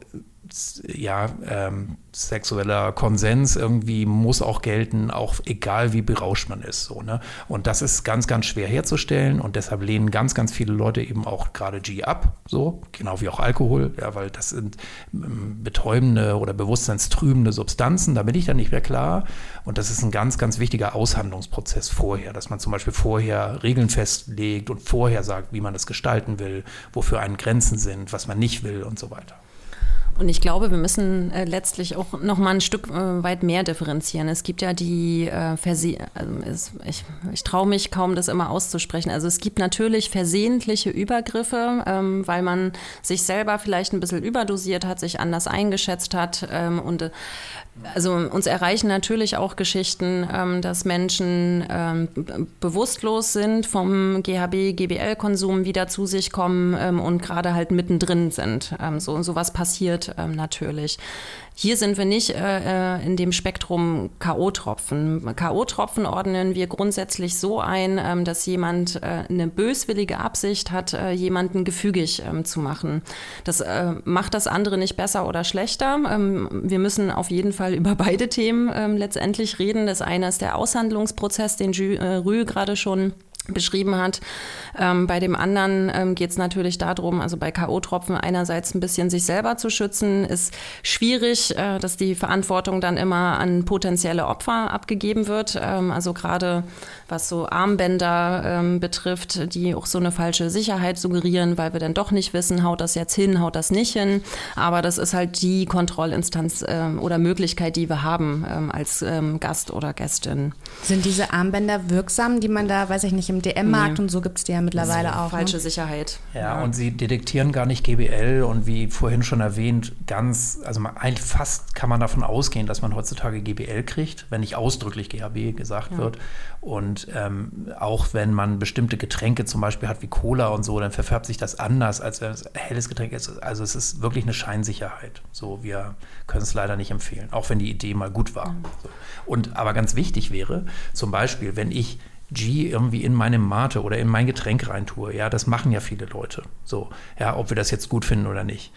ja, ähm, sexueller Konsens irgendwie muss auch gelten, auch egal wie berauscht man ist. So, ne? Und das ist ganz, ganz schwer herzustellen und deshalb lehnen ganz, ganz viele Leute eben auch gerade G ab, so, genau wie auch Alkohol, ja, weil das sind ähm, betäubende oder bewusstseinstrübende Substanzen, da bin ich dann nicht mehr klar. Und das ist ein ganz, ganz wichtiger Aushandlungsprozess vorher, dass man zum Beispiel vorher Regeln festlegt und vorher sagt, wie man das gestalten will, wofür einen Grenzen sind, was man nicht will und so weiter. Und ich glaube, wir müssen äh, letztlich auch noch mal ein Stück äh, weit mehr differenzieren. Es gibt ja die äh, Verse also es, ich, ich traue mich kaum, das immer auszusprechen. Also es gibt natürlich versehentliche Übergriffe, ähm, weil man sich selber vielleicht ein bisschen überdosiert hat, sich anders eingeschätzt hat ähm, und äh, also uns erreichen natürlich auch Geschichten, ähm, dass Menschen ähm, bewusstlos sind vom GHB, GBL-Konsum wieder zu sich kommen ähm, und gerade halt mittendrin sind. Ähm, so sowas passiert ähm, natürlich. Hier sind wir nicht äh, äh in dem Spektrum K.O.-Tropfen. K.O.-Tropfen ordnen wir grundsätzlich so ein, ähm, dass jemand äh, eine böswillige Absicht hat, äh, jemanden gefügig ähm, zu machen. Das äh, macht das andere nicht besser oder schlechter. Ähm, wir müssen auf jeden Fall über beide Themen ähm, letztendlich reden. Das eine ist der Aushandlungsprozess, den Jü, äh, Rü gerade schon beschrieben hat. Ähm, bei dem anderen ähm, geht es natürlich darum, also bei K.O.-Tropfen einerseits ein bisschen sich selber zu schützen, ist schwierig, äh, dass die Verantwortung dann immer an potenzielle Opfer abgegeben wird. Ähm, also gerade was so Armbänder ähm, betrifft, die auch so eine falsche Sicherheit suggerieren, weil wir dann doch nicht wissen, haut das jetzt hin, haut das nicht hin. Aber das ist halt die Kontrollinstanz ähm, oder Möglichkeit, die wir haben ähm, als Gast oder Gästin. Sind diese Armbänder wirksam, die man da, weiß ich nicht, im DM-Markt nee. und so gibt es die ja mittlerweile auch. Ne? Falsche ne? Sicherheit. Ja, ja, und sie detektieren gar nicht GBL und wie vorhin schon erwähnt, ganz, also man, eigentlich fast kann man davon ausgehen, dass man heutzutage GBL kriegt, wenn nicht ausdrücklich GHB gesagt ja. wird. Und ähm, auch wenn man bestimmte Getränke zum Beispiel hat wie Cola und so, dann verfärbt sich das anders, als wenn es ein helles Getränk ist. Also es ist wirklich eine Scheinsicherheit. So, wir können es leider nicht empfehlen, auch wenn die Idee mal gut war. Mhm. So. Und aber ganz wichtig wäre, zum Beispiel, wenn ich G irgendwie in meine Mate oder in mein Getränk reintue. Ja, das machen ja viele Leute. So, ja, ob wir das jetzt gut finden oder nicht.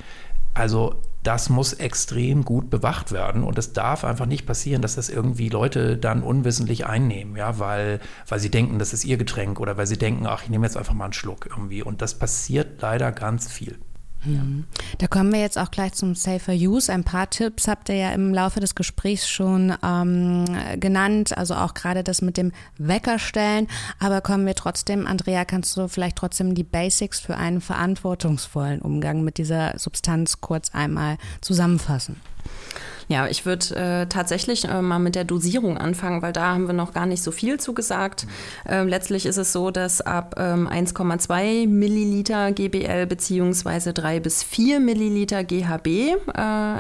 Also das muss extrem gut bewacht werden und es darf einfach nicht passieren, dass das irgendwie Leute dann unwissentlich einnehmen, ja, weil, weil sie denken, das ist ihr Getränk oder weil sie denken, ach, ich nehme jetzt einfach mal einen Schluck irgendwie. Und das passiert leider ganz viel. Mhm. Da kommen wir jetzt auch gleich zum Safer Use. Ein paar Tipps habt ihr ja im Laufe des Gesprächs schon ähm, genannt, also auch gerade das mit dem Weckerstellen. Aber kommen wir trotzdem, Andrea, kannst du vielleicht trotzdem die Basics für einen verantwortungsvollen Umgang mit dieser Substanz kurz einmal zusammenfassen? Ja, ich würde äh, tatsächlich äh, mal mit der Dosierung anfangen, weil da haben wir noch gar nicht so viel zugesagt. Äh, letztlich ist es so, dass ab ähm, 1,2 Milliliter GBL beziehungsweise 3 bis 4 Milliliter GHB, äh,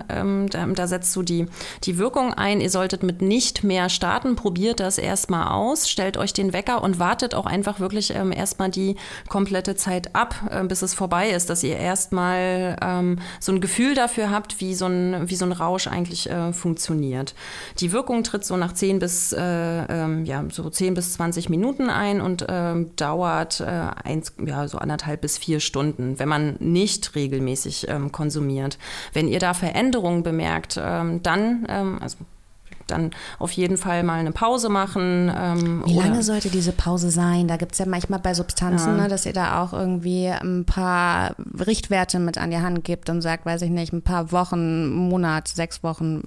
ähm, da, da, setzt du die, die Wirkung ein. Ihr solltet mit nicht mehr starten. Probiert das erstmal aus, stellt euch den Wecker und wartet auch einfach wirklich ähm, erstmal die komplette Zeit ab, äh, bis es vorbei ist, dass ihr erstmal ähm, so ein Gefühl dafür habt, wie so ein, wie so ein Rausch eigentlich äh, funktioniert. Die Wirkung tritt so nach 10 bis, äh, ähm, ja, so 10 bis 20 Minuten ein und ähm, dauert äh, eins, ja, so anderthalb bis vier Stunden, wenn man nicht regelmäßig ähm, konsumiert. Wenn ihr da Veränderungen bemerkt, ähm, dann, ähm, also dann auf jeden Fall mal eine Pause machen. Ähm, Wie lange sollte diese Pause sein? Da gibt es ja manchmal bei Substanzen, ja. ne, dass ihr da auch irgendwie ein paar Richtwerte mit an die Hand gibt und sagt, weiß ich nicht, ein paar Wochen, Monat, sechs Wochen.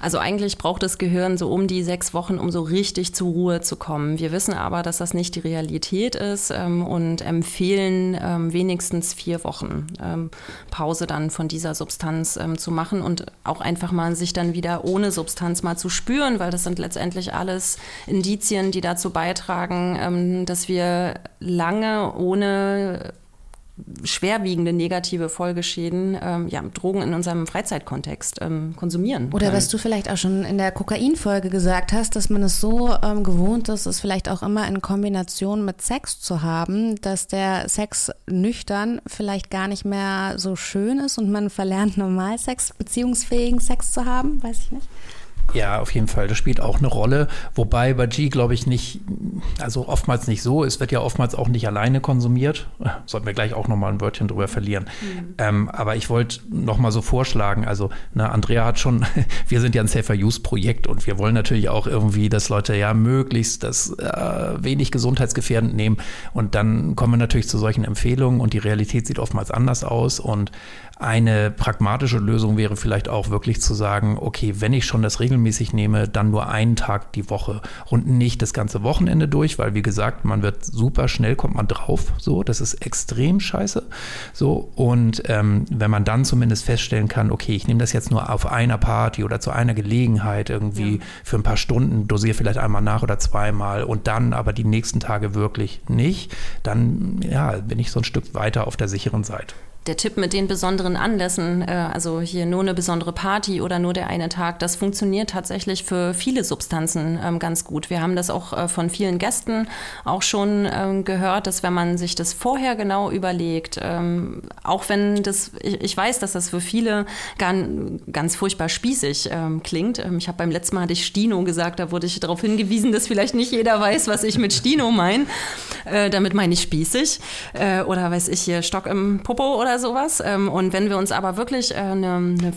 Also eigentlich braucht das Gehirn so um die sechs Wochen, um so richtig zur Ruhe zu kommen. Wir wissen aber, dass das nicht die Realität ist ähm, und empfehlen ähm, wenigstens vier Wochen ähm, Pause dann von dieser Substanz ähm, zu machen und auch einfach mal sich dann wieder ohne Substanz mal zu spüren, weil das sind letztendlich alles Indizien, die dazu beitragen, ähm, dass wir lange ohne schwerwiegende negative Folgeschäden ähm, ja, Drogen in unserem Freizeitkontext ähm, konsumieren. Oder was du vielleicht auch schon in der Kokainfolge gesagt hast, dass man es so ähm, gewohnt ist, es vielleicht auch immer in Kombination mit Sex zu haben, dass der Sex nüchtern vielleicht gar nicht mehr so schön ist und man verlernt normal Sex, beziehungsfähigen Sex zu haben, weiß ich nicht. Ja, auf jeden Fall. Das spielt auch eine Rolle. Wobei bei G, glaube ich, nicht, also oftmals nicht so. Es wird ja oftmals auch nicht alleine konsumiert. Sollten wir gleich auch nochmal ein Wörtchen drüber verlieren. Mhm. Ähm, aber ich wollte nochmal so vorschlagen, also ne, Andrea hat schon, wir sind ja ein Safer Use Projekt und wir wollen natürlich auch irgendwie, dass Leute ja möglichst das äh, wenig gesundheitsgefährdend nehmen. Und dann kommen wir natürlich zu solchen Empfehlungen und die Realität sieht oftmals anders aus. Und eine pragmatische Lösung wäre vielleicht auch wirklich zu sagen, okay, wenn ich schon das regelmäßig nehme, dann nur einen Tag die Woche und nicht das ganze Wochenende durch, weil wie gesagt, man wird super schnell, kommt man drauf, so, das ist extrem scheiße, so, und ähm, wenn man dann zumindest feststellen kann, okay, ich nehme das jetzt nur auf einer Party oder zu einer Gelegenheit irgendwie ja. für ein paar Stunden, dosiere vielleicht einmal nach oder zweimal und dann aber die nächsten Tage wirklich nicht, dann, ja, bin ich so ein Stück weiter auf der sicheren Seite. Der Tipp mit den besonderen Anlässen, äh, also hier nur eine besondere Party oder nur der eine Tag, das funktioniert tatsächlich für viele Substanzen ähm, ganz gut. Wir haben das auch äh, von vielen Gästen auch schon ähm, gehört, dass wenn man sich das vorher genau überlegt, ähm, auch wenn das, ich, weiß, dass das für viele ganz, furchtbar spießig klingt. Ich habe beim letzten Mal hatte ich Stino gesagt, da wurde ich darauf hingewiesen, dass vielleicht nicht jeder weiß, was ich mit Stino meine. Äh, damit meine ich spießig oder weiß ich hier Stock im Popo oder sowas. Ähm, und wenn wir uns aber wirklich eine, eine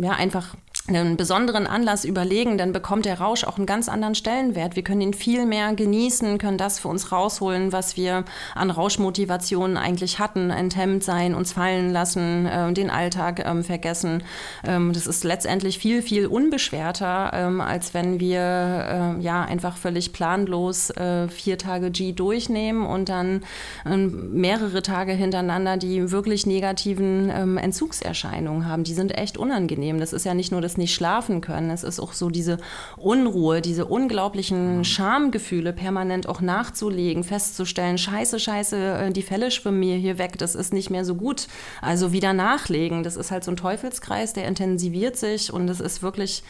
ja, einfach einen besonderen Anlass überlegen, dann bekommt der Rausch auch einen ganz anderen Stellenwert. Wir können ihn viel mehr genießen, können das für uns rausholen, was wir an Rauschmotivationen eigentlich hatten, enthemmt sein, uns fallen lassen, äh, den Alltag ähm, vergessen. Ähm, das ist letztendlich viel, viel unbeschwerter, ähm, als wenn wir äh, ja einfach völlig planlos äh, vier Tage G durchnehmen und dann ähm, mehrere Tage hintereinander die wirklich negativen ähm, Entzugserscheinungen haben. Die sind echt unangenehm. Das ist ja nicht nur das nicht schlafen können. Es ist auch so diese Unruhe, diese unglaublichen Schamgefühle permanent auch nachzulegen, festzustellen, scheiße, scheiße, äh, die Fälle schwimmen mir hier weg, das ist nicht mehr so gut. Also wieder nachlegen, das ist halt so ein Teufelskreis, der intensiviert sich und es ist wirklich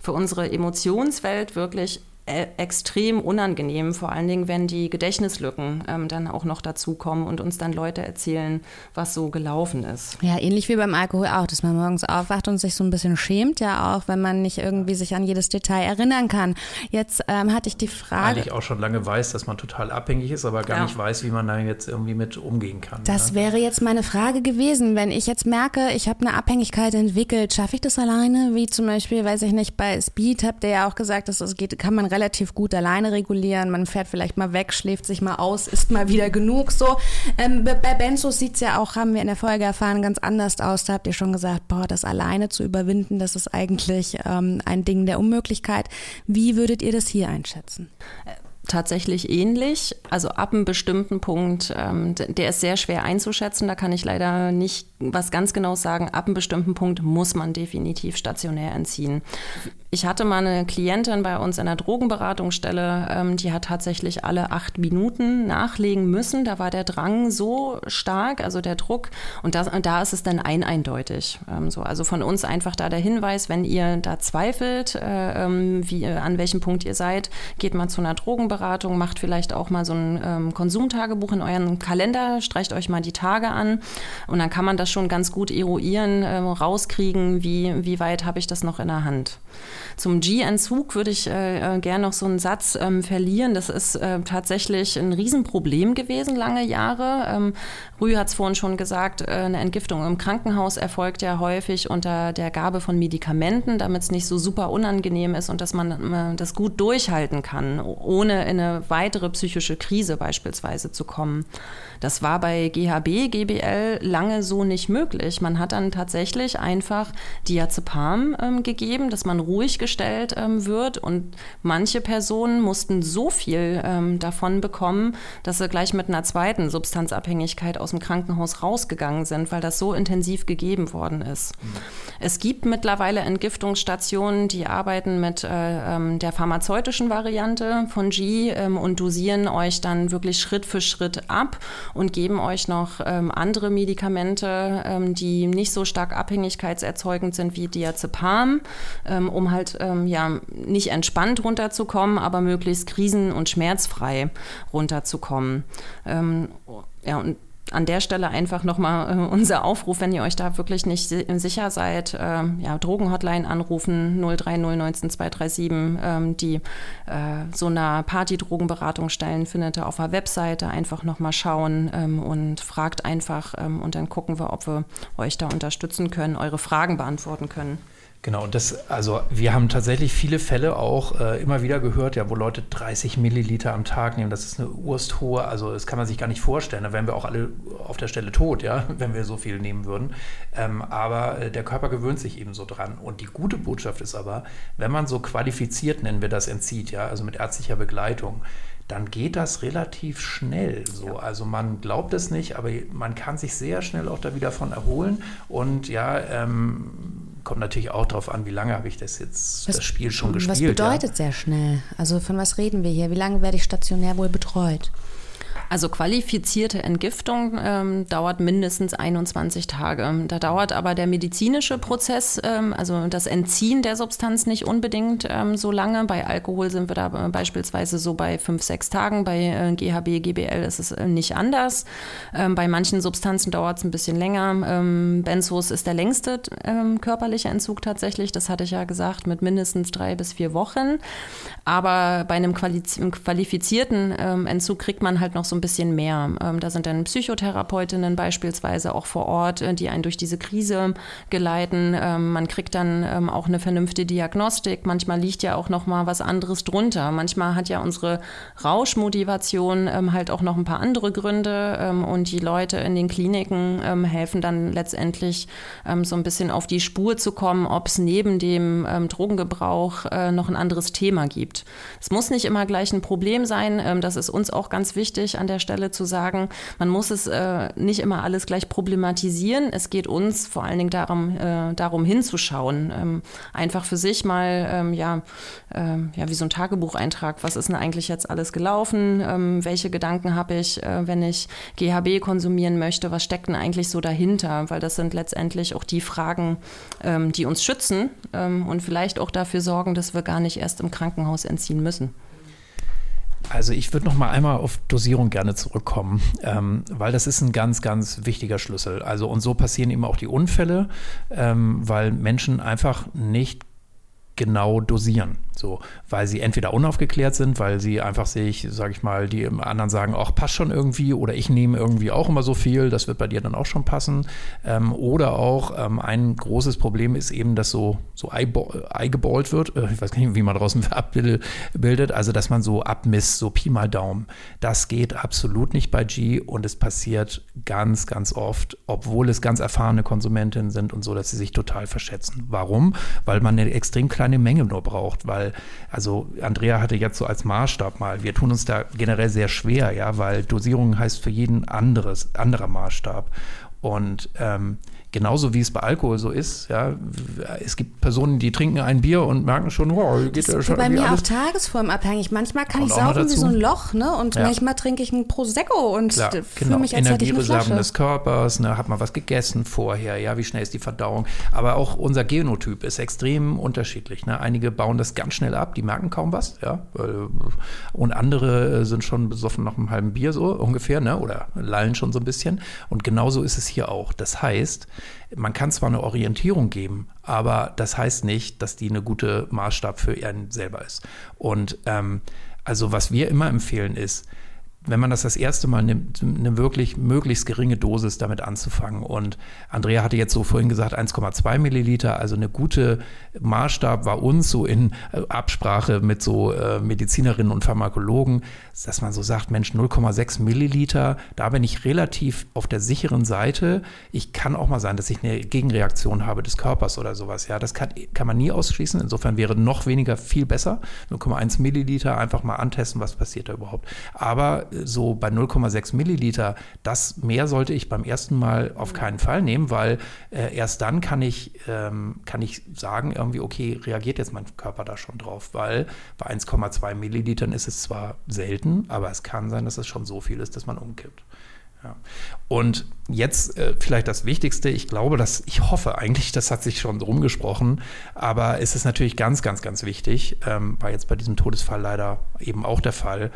für unsere Emotionswelt wirklich extrem unangenehm, vor allen Dingen, wenn die Gedächtnislücken ähm, dann auch noch dazukommen und uns dann Leute erzählen, was so gelaufen ist. Ja, ähnlich wie beim Alkohol auch, dass man morgens aufwacht und sich so ein bisschen schämt, ja auch, wenn man nicht irgendwie sich an jedes Detail erinnern kann. Jetzt ähm, hatte ich die Frage. Eigentlich auch schon lange weiß, dass man total abhängig ist, aber gar ja. nicht weiß, wie man da jetzt irgendwie mit umgehen kann. Das ne? wäre jetzt meine Frage gewesen. Wenn ich jetzt merke, ich habe eine Abhängigkeit entwickelt, schaffe ich das alleine? Wie zum Beispiel, weiß ich nicht, bei Speed habt ihr ja auch gesagt, dass das geht, kann man relativ gut alleine regulieren. Man fährt vielleicht mal weg, schläft sich mal aus, isst mal wieder genug. So ähm, bei Benzos sieht es ja auch, haben wir in der Folge erfahren, ganz anders aus. Da habt ihr schon gesagt, boah, das alleine zu überwinden, das ist eigentlich ähm, ein Ding der Unmöglichkeit. Wie würdet ihr das hier einschätzen? tatsächlich ähnlich. Also ab einem bestimmten Punkt, ähm, der ist sehr schwer einzuschätzen. Da kann ich leider nicht was ganz genau sagen. Ab einem bestimmten Punkt muss man definitiv stationär entziehen. Ich hatte mal eine Klientin bei uns in der Drogenberatungsstelle, ähm, die hat tatsächlich alle acht Minuten nachlegen müssen. Da war der Drang so stark, also der Druck. Und das, da ist es dann ein eindeutig. Ähm, so. Also von uns einfach da der Hinweis, wenn ihr da zweifelt, äh, ähm, wie, äh, an welchem Punkt ihr seid, geht mal zu einer Drogenberatung, macht vielleicht auch mal so ein ähm, Konsumtagebuch in euren Kalender, streicht euch mal die Tage an und dann kann man das schon ganz gut eruieren, äh, rauskriegen, wie, wie weit habe ich das noch in der Hand. Zum G-Entzug würde ich äh, äh, gerne noch so einen Satz ähm, verlieren. Das ist äh, tatsächlich ein Riesenproblem gewesen, lange Jahre. Ähm, Rü hat es vorhin schon gesagt, äh, eine Entgiftung im Krankenhaus erfolgt ja häufig unter der Gabe von Medikamenten, damit es nicht so super unangenehm ist und dass man äh, das gut durchhalten kann, ohne in eine weitere psychische Krise beispielsweise zu kommen. Das war bei GHB, GBL lange so nicht möglich. Man hat dann tatsächlich einfach Diazepam ähm, gegeben, dass man ruhig gestellt ähm, wird und manche Personen mussten so viel ähm, davon bekommen, dass sie gleich mit einer zweiten Substanzabhängigkeit aus dem Krankenhaus rausgegangen sind, weil das so intensiv gegeben worden ist. Mhm. Es gibt mittlerweile Entgiftungsstationen, die arbeiten mit äh, ähm, der pharmazeutischen Variante von G ähm, und dosieren euch dann wirklich Schritt für Schritt ab und geben euch noch ähm, andere Medikamente, ähm, die nicht so stark abhängigkeitserzeugend sind wie Diazepam, ähm, um halt ähm, ja nicht entspannt runterzukommen, aber möglichst krisen- und schmerzfrei runterzukommen. Ja, und an der Stelle einfach nochmal äh, unser Aufruf, wenn ihr euch da wirklich nicht sicher seid, äh, ja, Drogenhotline anrufen, 030 237, ähm, die äh, so eine Party-Drogenberatung stellen, findet ihr auf der Webseite. Einfach nochmal schauen ähm, und fragt einfach ähm, und dann gucken wir, ob wir euch da unterstützen können, eure Fragen beantworten können. Genau, das, also wir haben tatsächlich viele Fälle auch äh, immer wieder gehört, ja, wo Leute 30 Milliliter am Tag nehmen. Das ist eine ursthohe, also das kann man sich gar nicht vorstellen. Da wären wir auch alle auf der Stelle tot, ja, wenn wir so viel nehmen würden. Ähm, aber äh, der Körper gewöhnt sich eben so dran. Und die gute Botschaft ist aber, wenn man so qualifiziert, nennen wir das, entzieht, ja, also mit ärztlicher Begleitung, dann geht das relativ schnell. So. Ja. Also man glaubt es nicht, aber man kann sich sehr schnell auch da wieder von erholen. Und ja, ähm, kommt natürlich auch darauf an, wie lange habe ich das jetzt, was, das Spiel schon gespielt. Was bedeutet ja? sehr schnell? Also von was reden wir hier? Wie lange werde ich stationär wohl betreut? Also qualifizierte Entgiftung ähm, dauert mindestens 21 Tage. Da dauert aber der medizinische Prozess, ähm, also das Entziehen der Substanz nicht unbedingt ähm, so lange. Bei Alkohol sind wir da beispielsweise so bei fünf, sechs Tagen. Bei äh, GHB, GBL ist es äh, nicht anders. Ähm, bei manchen Substanzen dauert es ein bisschen länger. Ähm, Benzos ist der längste ähm, körperliche Entzug tatsächlich. Das hatte ich ja gesagt, mit mindestens drei bis vier Wochen. Aber bei einem qualifizierten Entzug kriegt man halt noch so ein bisschen mehr. Ähm, da sind dann Psychotherapeutinnen beispielsweise auch vor Ort, äh, die einen durch diese Krise geleiten. Ähm, man kriegt dann ähm, auch eine vernünftige Diagnostik. Manchmal liegt ja auch noch mal was anderes drunter. Manchmal hat ja unsere Rauschmotivation ähm, halt auch noch ein paar andere Gründe ähm, und die Leute in den Kliniken ähm, helfen dann letztendlich so ein bisschen auf die Spur zu kommen, ob es neben dem Drogengebrauch äh, noch ein anderes Thema gibt. Es muss nicht immer gleich ein Problem sein. das ist uns auch ganz wichtig an der Stelle zu sagen, man muss es äh, nicht immer alles gleich problematisieren. Es geht uns vor allen Dingen darum, äh, darum hinzuschauen, ähm, einfach für sich mal, ähm, ja, äh, ja, wie so ein Tagebucheintrag, was ist denn eigentlich jetzt alles gelaufen, ähm, welche Gedanken habe ich, äh, wenn ich GHB konsumieren möchte, was steckt denn eigentlich so dahinter, weil das sind letztendlich auch die Fragen, ähm, die uns schützen ähm, und vielleicht auch dafür sorgen, dass wir gar nicht erst im Krankenhaus entziehen müssen. Also ich würde noch mal einmal auf Dosierung gerne zurückkommen, ähm, weil das ist ein ganz, ganz wichtiger Schlüssel. Also und so passieren eben auch die Unfälle, ähm, weil Menschen einfach nicht genau dosieren. So, weil sie entweder unaufgeklärt sind, weil sie einfach sich, sage ich mal, die anderen sagen, ach, passt schon irgendwie oder ich nehme irgendwie auch immer so viel, das wird bei dir dann auch schon passen. Ähm, oder auch ähm, ein großes Problem ist eben, dass so, so eingeballt wird, äh, ich weiß gar nicht, wie man draußen abbildet, also dass man so abmisst, so Pi mal Daumen. Das geht absolut nicht bei G und es passiert ganz, ganz oft, obwohl es ganz erfahrene Konsumentinnen sind und so, dass sie sich total verschätzen. Warum? Weil man eine extrem kleine Menge nur braucht, weil also Andrea hatte jetzt so als Maßstab mal, wir tun uns da generell sehr schwer, ja, weil Dosierung heißt für jeden anderes, anderer Maßstab. Und ähm, genauso wie es bei Alkohol so ist, ja, es gibt Personen, die trinken ein Bier und merken schon, wow, geht das ja schon. Bei mir alles. auch tagesformabhängig. Manchmal kann ich saufen wie so ein Loch, ne? Und ja. manchmal trinke ich ein Prosecco und fühle genau. mich als Energiereserven des Körpers, ne? Hat man was gegessen vorher, ja, wie schnell ist die Verdauung? Aber auch unser Genotyp ist extrem unterschiedlich. Ne? Einige bauen das ganz schnell ab, die merken kaum was, ja. Und andere äh, sind schon besoffen nach einem halben Bier so ungefähr, ne? Oder lallen schon so ein bisschen. Und genauso ist es hier auch. Das heißt, man kann zwar eine Orientierung geben, aber das heißt nicht, dass die eine gute Maßstab für einen selber ist. Und ähm, also was wir immer empfehlen ist, wenn man das das erste Mal nimmt, eine wirklich möglichst geringe Dosis damit anzufangen. Und Andrea hatte jetzt so vorhin gesagt 1,2 Milliliter, also eine gute Maßstab war uns so in äh, Absprache mit so äh, Medizinerinnen und Pharmakologen, dass man so sagt, Mensch, 0,6 Milliliter, da bin ich relativ auf der sicheren Seite. Ich kann auch mal sein, dass ich eine Gegenreaktion habe des Körpers oder sowas. Ja, das kann, kann man nie ausschließen. Insofern wäre noch weniger viel besser. 0,1 Milliliter einfach mal antesten, was passiert da überhaupt. Aber so bei 0,6 Milliliter, das mehr sollte ich beim ersten Mal auf keinen Fall nehmen, weil äh, erst dann kann ich, ähm, kann ich sagen, irgendwie, okay, reagiert jetzt mein Körper da schon drauf, weil bei 1,2 Millilitern ist es zwar selten, selten, aber es kann sein, dass es schon so viel ist, dass man umkippt. Ja. Und jetzt äh, vielleicht das Wichtigste, ich glaube, dass, ich hoffe eigentlich, das hat sich schon rumgesprochen, aber es ist natürlich ganz, ganz, ganz wichtig, ähm, war jetzt bei diesem Todesfall leider eben auch der Fall.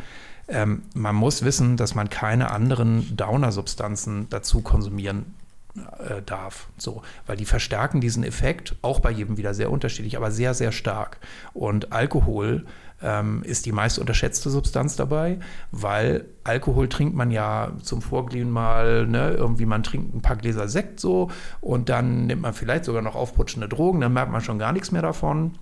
Ähm, man muss wissen, dass man keine anderen Downer-Substanzen dazu konsumieren äh, darf. So, weil die verstärken diesen Effekt, auch bei jedem wieder sehr unterschiedlich, aber sehr, sehr stark. Und Alkohol ähm, ist die meist unterschätzte Substanz dabei, weil Alkohol trinkt man ja zum Vorglühen mal, ne, irgendwie man trinkt ein paar Gläser Sekt so und dann nimmt man vielleicht sogar noch aufputschende Drogen, dann merkt man schon gar nichts mehr davon.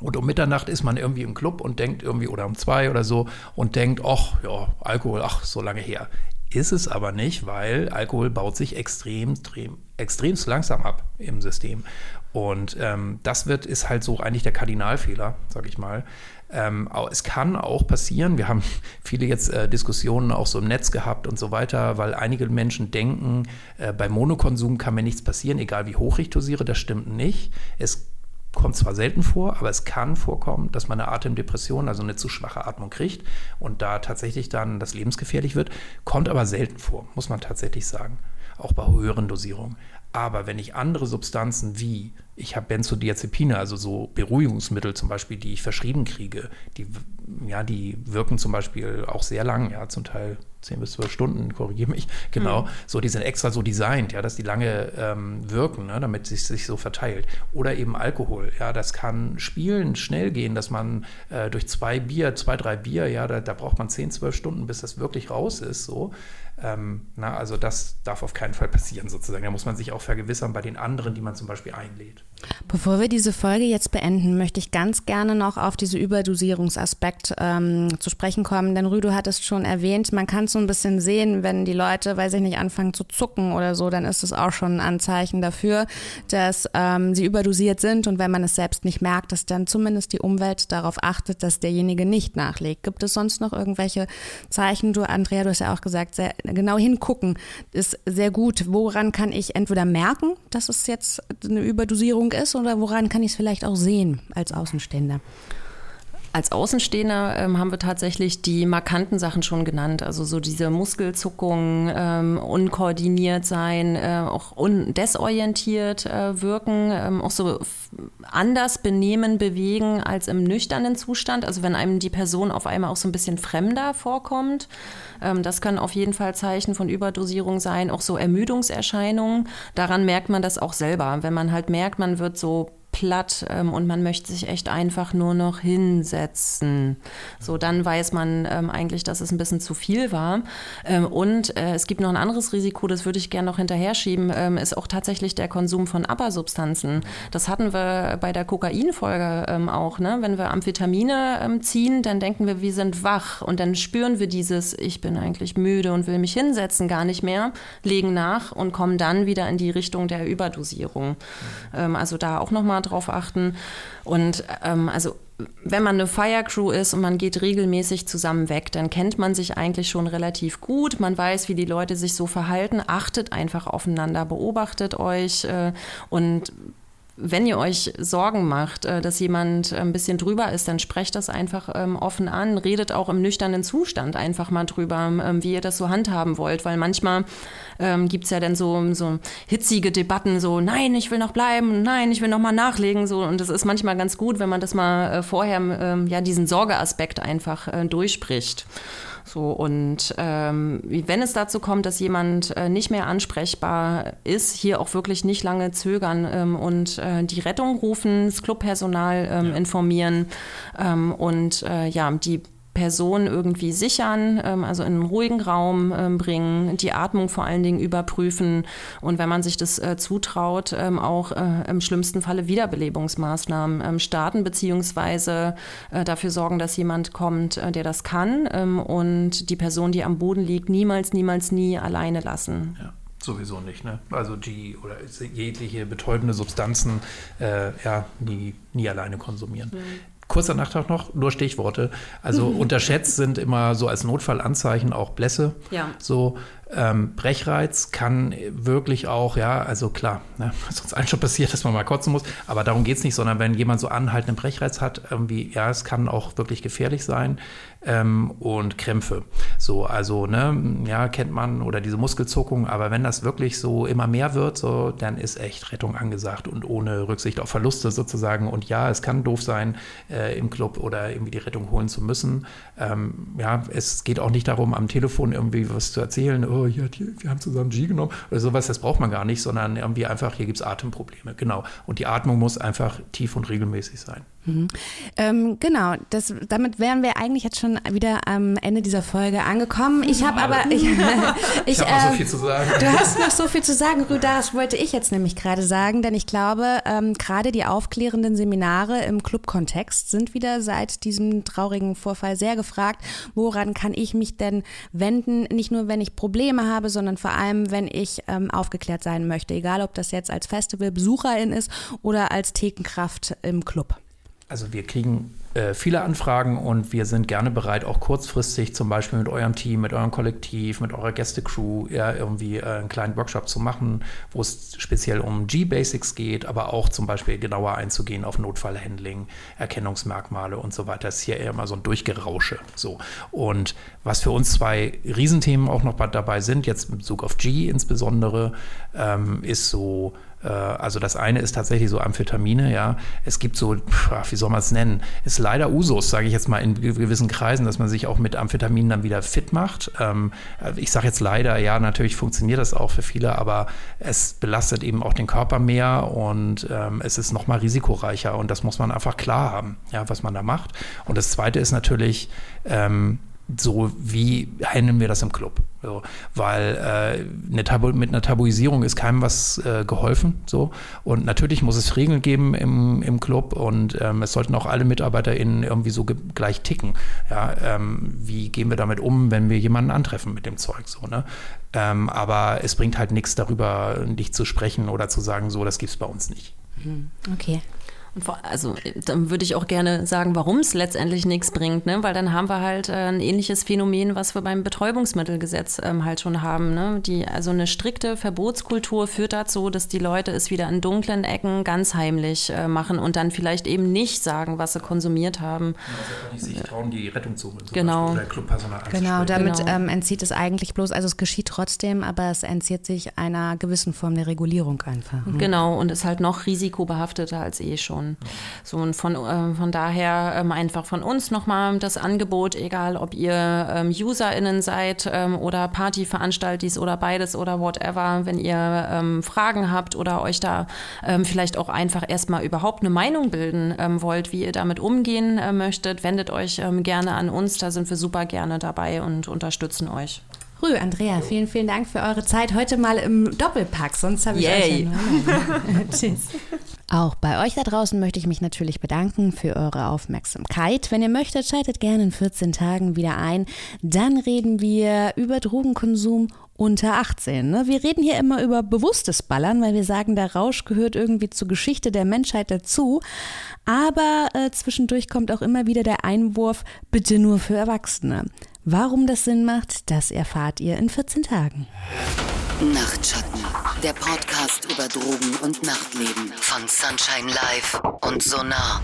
Und um Mitternacht ist man irgendwie im Club und denkt irgendwie, oder um zwei oder so, und denkt, ach ja, Alkohol, ach, so lange her. Ist es aber nicht, weil Alkohol baut sich extrem, extrem, extrem langsam ab im System. Und ähm, das wird, ist halt so eigentlich der Kardinalfehler, sag ich mal. Ähm, es kann auch passieren, wir haben viele jetzt äh, Diskussionen auch so im Netz gehabt und so weiter, weil einige Menschen denken, äh, bei Monokonsum kann mir nichts passieren, egal wie hoch ich dosiere, das stimmt nicht. Es kommt zwar selten vor, aber es kann vorkommen, dass man eine Atemdepression, also eine zu schwache Atmung kriegt und da tatsächlich dann das lebensgefährlich wird. Kommt aber selten vor, muss man tatsächlich sagen. Auch bei höheren Dosierungen. Aber wenn ich andere Substanzen wie, ich habe Benzodiazepine, also so Beruhigungsmittel zum Beispiel, die ich verschrieben kriege, die, ja, die wirken zum Beispiel auch sehr lang, ja, zum Teil 10 bis 12 Stunden, korrigiere mich, genau. Mhm. So, die sind extra so designt, ja, dass die lange ähm, wirken, ne, damit es sich so verteilt. Oder eben Alkohol, ja, das kann spielen schnell gehen, dass man äh, durch zwei Bier, zwei, drei Bier, ja, da, da braucht man 10, 12 Stunden, bis das wirklich raus ist, so. Ähm, na, also das darf auf keinen Fall passieren sozusagen. Da muss man sich auch vergewissern bei den anderen, die man zum Beispiel einlädt. Bevor wir diese Folge jetzt beenden, möchte ich ganz gerne noch auf diese Überdosierungsaspekt ähm, zu sprechen kommen. Denn Rüdu hat es schon erwähnt, man kann so ein bisschen sehen, wenn die Leute, weiß ich nicht, anfangen zu zucken oder so, dann ist es auch schon ein Anzeichen dafür, dass ähm, sie überdosiert sind. Und wenn man es selbst nicht merkt, dass dann zumindest die Umwelt darauf achtet, dass derjenige nicht nachlegt. Gibt es sonst noch irgendwelche Zeichen? Du, Andrea, du hast ja auch gesagt, sehr, genau hingucken ist sehr gut. Woran kann ich entweder merken, dass es jetzt eine Überdosierung ist oder woran kann ich es vielleicht auch sehen als Außenstehender? Als Außenstehender ähm, haben wir tatsächlich die markanten Sachen schon genannt. Also so diese Muskelzuckungen, ähm, unkoordiniert sein, äh, auch desorientiert äh, wirken, ähm, auch so anders benehmen, bewegen als im nüchternen Zustand. Also wenn einem die Person auf einmal auch so ein bisschen fremder vorkommt. Ähm, das können auf jeden Fall Zeichen von Überdosierung sein. Auch so Ermüdungserscheinungen. Daran merkt man das auch selber. Wenn man halt merkt, man wird so platt ähm, und man möchte sich echt einfach nur noch hinsetzen. So, dann weiß man ähm, eigentlich, dass es ein bisschen zu viel war. Ähm, und äh, es gibt noch ein anderes Risiko, das würde ich gerne noch hinterher schieben, ähm, ist auch tatsächlich der Konsum von ABBA-Substanzen. Das hatten wir bei der Kokain-Folge ähm, auch. Ne? Wenn wir Amphetamine ähm, ziehen, dann denken wir, wir sind wach und dann spüren wir dieses, ich bin eigentlich müde und will mich hinsetzen, gar nicht mehr, legen nach und kommen dann wieder in die Richtung der Überdosierung. also da auch nochmal drauf achten. Und ähm, also wenn man eine Firecrew ist und man geht regelmäßig zusammen weg, dann kennt man sich eigentlich schon relativ gut. Man weiß, wie die Leute sich so verhalten. Achtet einfach aufeinander, beobachtet euch äh, und wenn ihr euch Sorgen macht, äh, dass jemand ein bisschen drüber ist, dann sprecht das einfach ähm, offen an. Redet auch im nüchternen Zustand einfach mal drüber, ähm, wie ihr das so handhaben wollt. Weil manchmal ähm, gibt es ja dann so, so hitzige Debatten, so nein, ich will noch bleiben, nein, ich will noch mal nachlegen. So. Und es ist manchmal ganz gut, wenn man das mal äh, vorher ähm, ja diesen Sorgeaspekt einfach äh, durchspricht. So, und ähm, wenn es dazu kommt, dass jemand äh, nicht mehr ansprechbar ist, hier auch wirklich nicht lange zögern ähm, und äh, die Rettung rufen, das Clubpersonal ähm, ja. informieren ähm, und äh, ja, die Person irgendwie sichern, ähm, also in einen ruhigen Raum ähm, bringen, die Atmung vor allen Dingen überprüfen und wenn man sich das äh, zutraut, ähm, auch äh, im schlimmsten Falle Wiederbelebungsmaßnahmen starten, beziehungsweise äh, dafür sorgen, dass jemand kommt, der das kann und die Person, die am Boden liegt, niemals, niemals, nie alleine lassen. Ja sowieso nicht. Ne? Also die oder jegliche betäubende Substanzen äh, ja, nie, nie alleine konsumieren. Mhm. Kurzer Nachtrag noch, nur Stichworte. Also mhm. unterschätzt sind immer so als Notfallanzeichen auch Blässe. Ja. So ähm, Brechreiz kann wirklich auch, ja, also klar, ne, sonst allen schon passiert, dass man mal kotzen muss, aber darum geht es nicht, sondern wenn jemand so anhaltenden Brechreiz hat, irgendwie, ja, es kann auch wirklich gefährlich sein ähm, und Krämpfe. So, also, ne, ja, kennt man oder diese Muskelzuckung, aber wenn das wirklich so immer mehr wird, so, dann ist echt Rettung angesagt und ohne Rücksicht auf Verluste sozusagen. Und ja, es kann doof sein, äh, im Club oder irgendwie die Rettung holen zu müssen. Ähm, ja, es geht auch nicht darum, am Telefon irgendwie was zu erzählen, oh, ja, die, wir haben zusammen G genommen oder sowas, das braucht man gar nicht, sondern irgendwie einfach, hier gibt es Atemprobleme. Genau. Und die Atmung muss einfach tief und regelmäßig sein. Mhm. Ähm, genau, das, damit wären wir eigentlich jetzt schon wieder am Ende dieser Folge angekommen. Ich habe aber. Ich, ich, ich habe äh, so viel zu sagen. Du hast noch so viel zu sagen, Rü, das wollte ich jetzt nämlich gerade sagen, denn ich glaube, ähm, gerade die aufklärenden Seminare im Club-Kontext sind wieder seit diesem traurigen Vorfall sehr gefragt. Woran kann ich mich denn wenden? Nicht nur, wenn ich Probleme habe, sondern vor allem, wenn ich ähm, aufgeklärt sein möchte. Egal, ob das jetzt als Festivalbesucherin ist oder als Thekenkraft im Club. Also wir kriegen äh, viele Anfragen und wir sind gerne bereit, auch kurzfristig zum Beispiel mit eurem Team, mit eurem Kollektiv, mit eurer Gästecrew ja, irgendwie äh, einen kleinen Workshop zu machen, wo es speziell um G-Basics geht, aber auch zum Beispiel genauer einzugehen auf Notfallhandling, Erkennungsmerkmale und so weiter. Das ist hier eher mal so ein Durchgerausche. So. Und was für uns zwei Riesenthemen auch noch dabei sind, jetzt in Bezug auf G insbesondere, ähm, ist so also das eine ist tatsächlich so Amphetamine, ja. Es gibt so, wie soll man es nennen, ist leider Usus, sage ich jetzt mal in gewissen Kreisen, dass man sich auch mit Amphetaminen dann wieder fit macht. Ähm, ich sage jetzt leider, ja, natürlich funktioniert das auch für viele, aber es belastet eben auch den Körper mehr und ähm, es ist nochmal risikoreicher und das muss man einfach klar haben, ja, was man da macht. Und das zweite ist natürlich, ähm, so wie handeln wir das im Club? So, weil äh, eine Tabu mit einer Tabuisierung ist keinem was äh, geholfen. So. Und natürlich muss es Regeln geben im, im Club und ähm, es sollten auch alle MitarbeiterInnen irgendwie so gleich ticken. Ja, ähm, wie gehen wir damit um, wenn wir jemanden antreffen mit dem Zeug? So, ne? Ähm, aber es bringt halt nichts darüber, nicht zu sprechen oder zu sagen, so, das gibt es bei uns nicht. Hm, also dann würde ich auch gerne sagen, warum es letztendlich nichts bringt, ne? weil dann haben wir halt äh, ein ähnliches Phänomen, was wir beim Betäubungsmittelgesetz ähm, halt schon haben. Ne? Die, also eine strikte Verbotskultur führt dazu, dass die Leute es wieder in dunklen Ecken ganz heimlich äh, machen und dann vielleicht eben nicht sagen, was sie konsumiert haben. Ja, also nicht sich trauen, die Rettung zu holen. Genau. Oder genau, damit genau. Ähm, entzieht es eigentlich bloß, also es geschieht trotzdem, aber es entzieht sich einer gewissen Form der Regulierung einfach. Genau, und ist halt noch risikobehafteter als eh schon kann. So und von, äh, von daher ähm, einfach von uns nochmal das Angebot, egal ob ihr ähm, UserInnen seid ähm, oder Partyveranstaltis oder beides oder whatever, wenn ihr ähm, Fragen habt oder euch da ähm, vielleicht auch einfach erstmal überhaupt eine Meinung bilden ähm, wollt, wie ihr damit umgehen äh, möchtet, wendet euch gerne an uns. Da sind wir super gerne dabei und unterstützen euch. Rü, Andrea, vielen, vielen Dank für eure Zeit. Heute mal im Doppelpack, sonst habe ich Yay. euch ja Tschüss. Auch bei euch da draußen möchte ich mich natürlich bedanken für eure Aufmerksamkeit. Wenn ihr möchtet, schaltet gerne in 14 Tagen wieder ein. Dann reden wir über Drogenkonsum unter 18. Ne? Wir reden hier immer über bewusstes Ballern, weil wir sagen, der Rausch gehört irgendwie zur Geschichte der Menschheit dazu. Aber äh, zwischendurch kommt auch immer wieder der Einwurf, bitte nur für Erwachsene. Warum das Sinn macht, das erfahrt ihr in 14 Tagen. Nachtschatten, der Podcast über Drogen und Nachtleben von Sunshine Live und Sonar.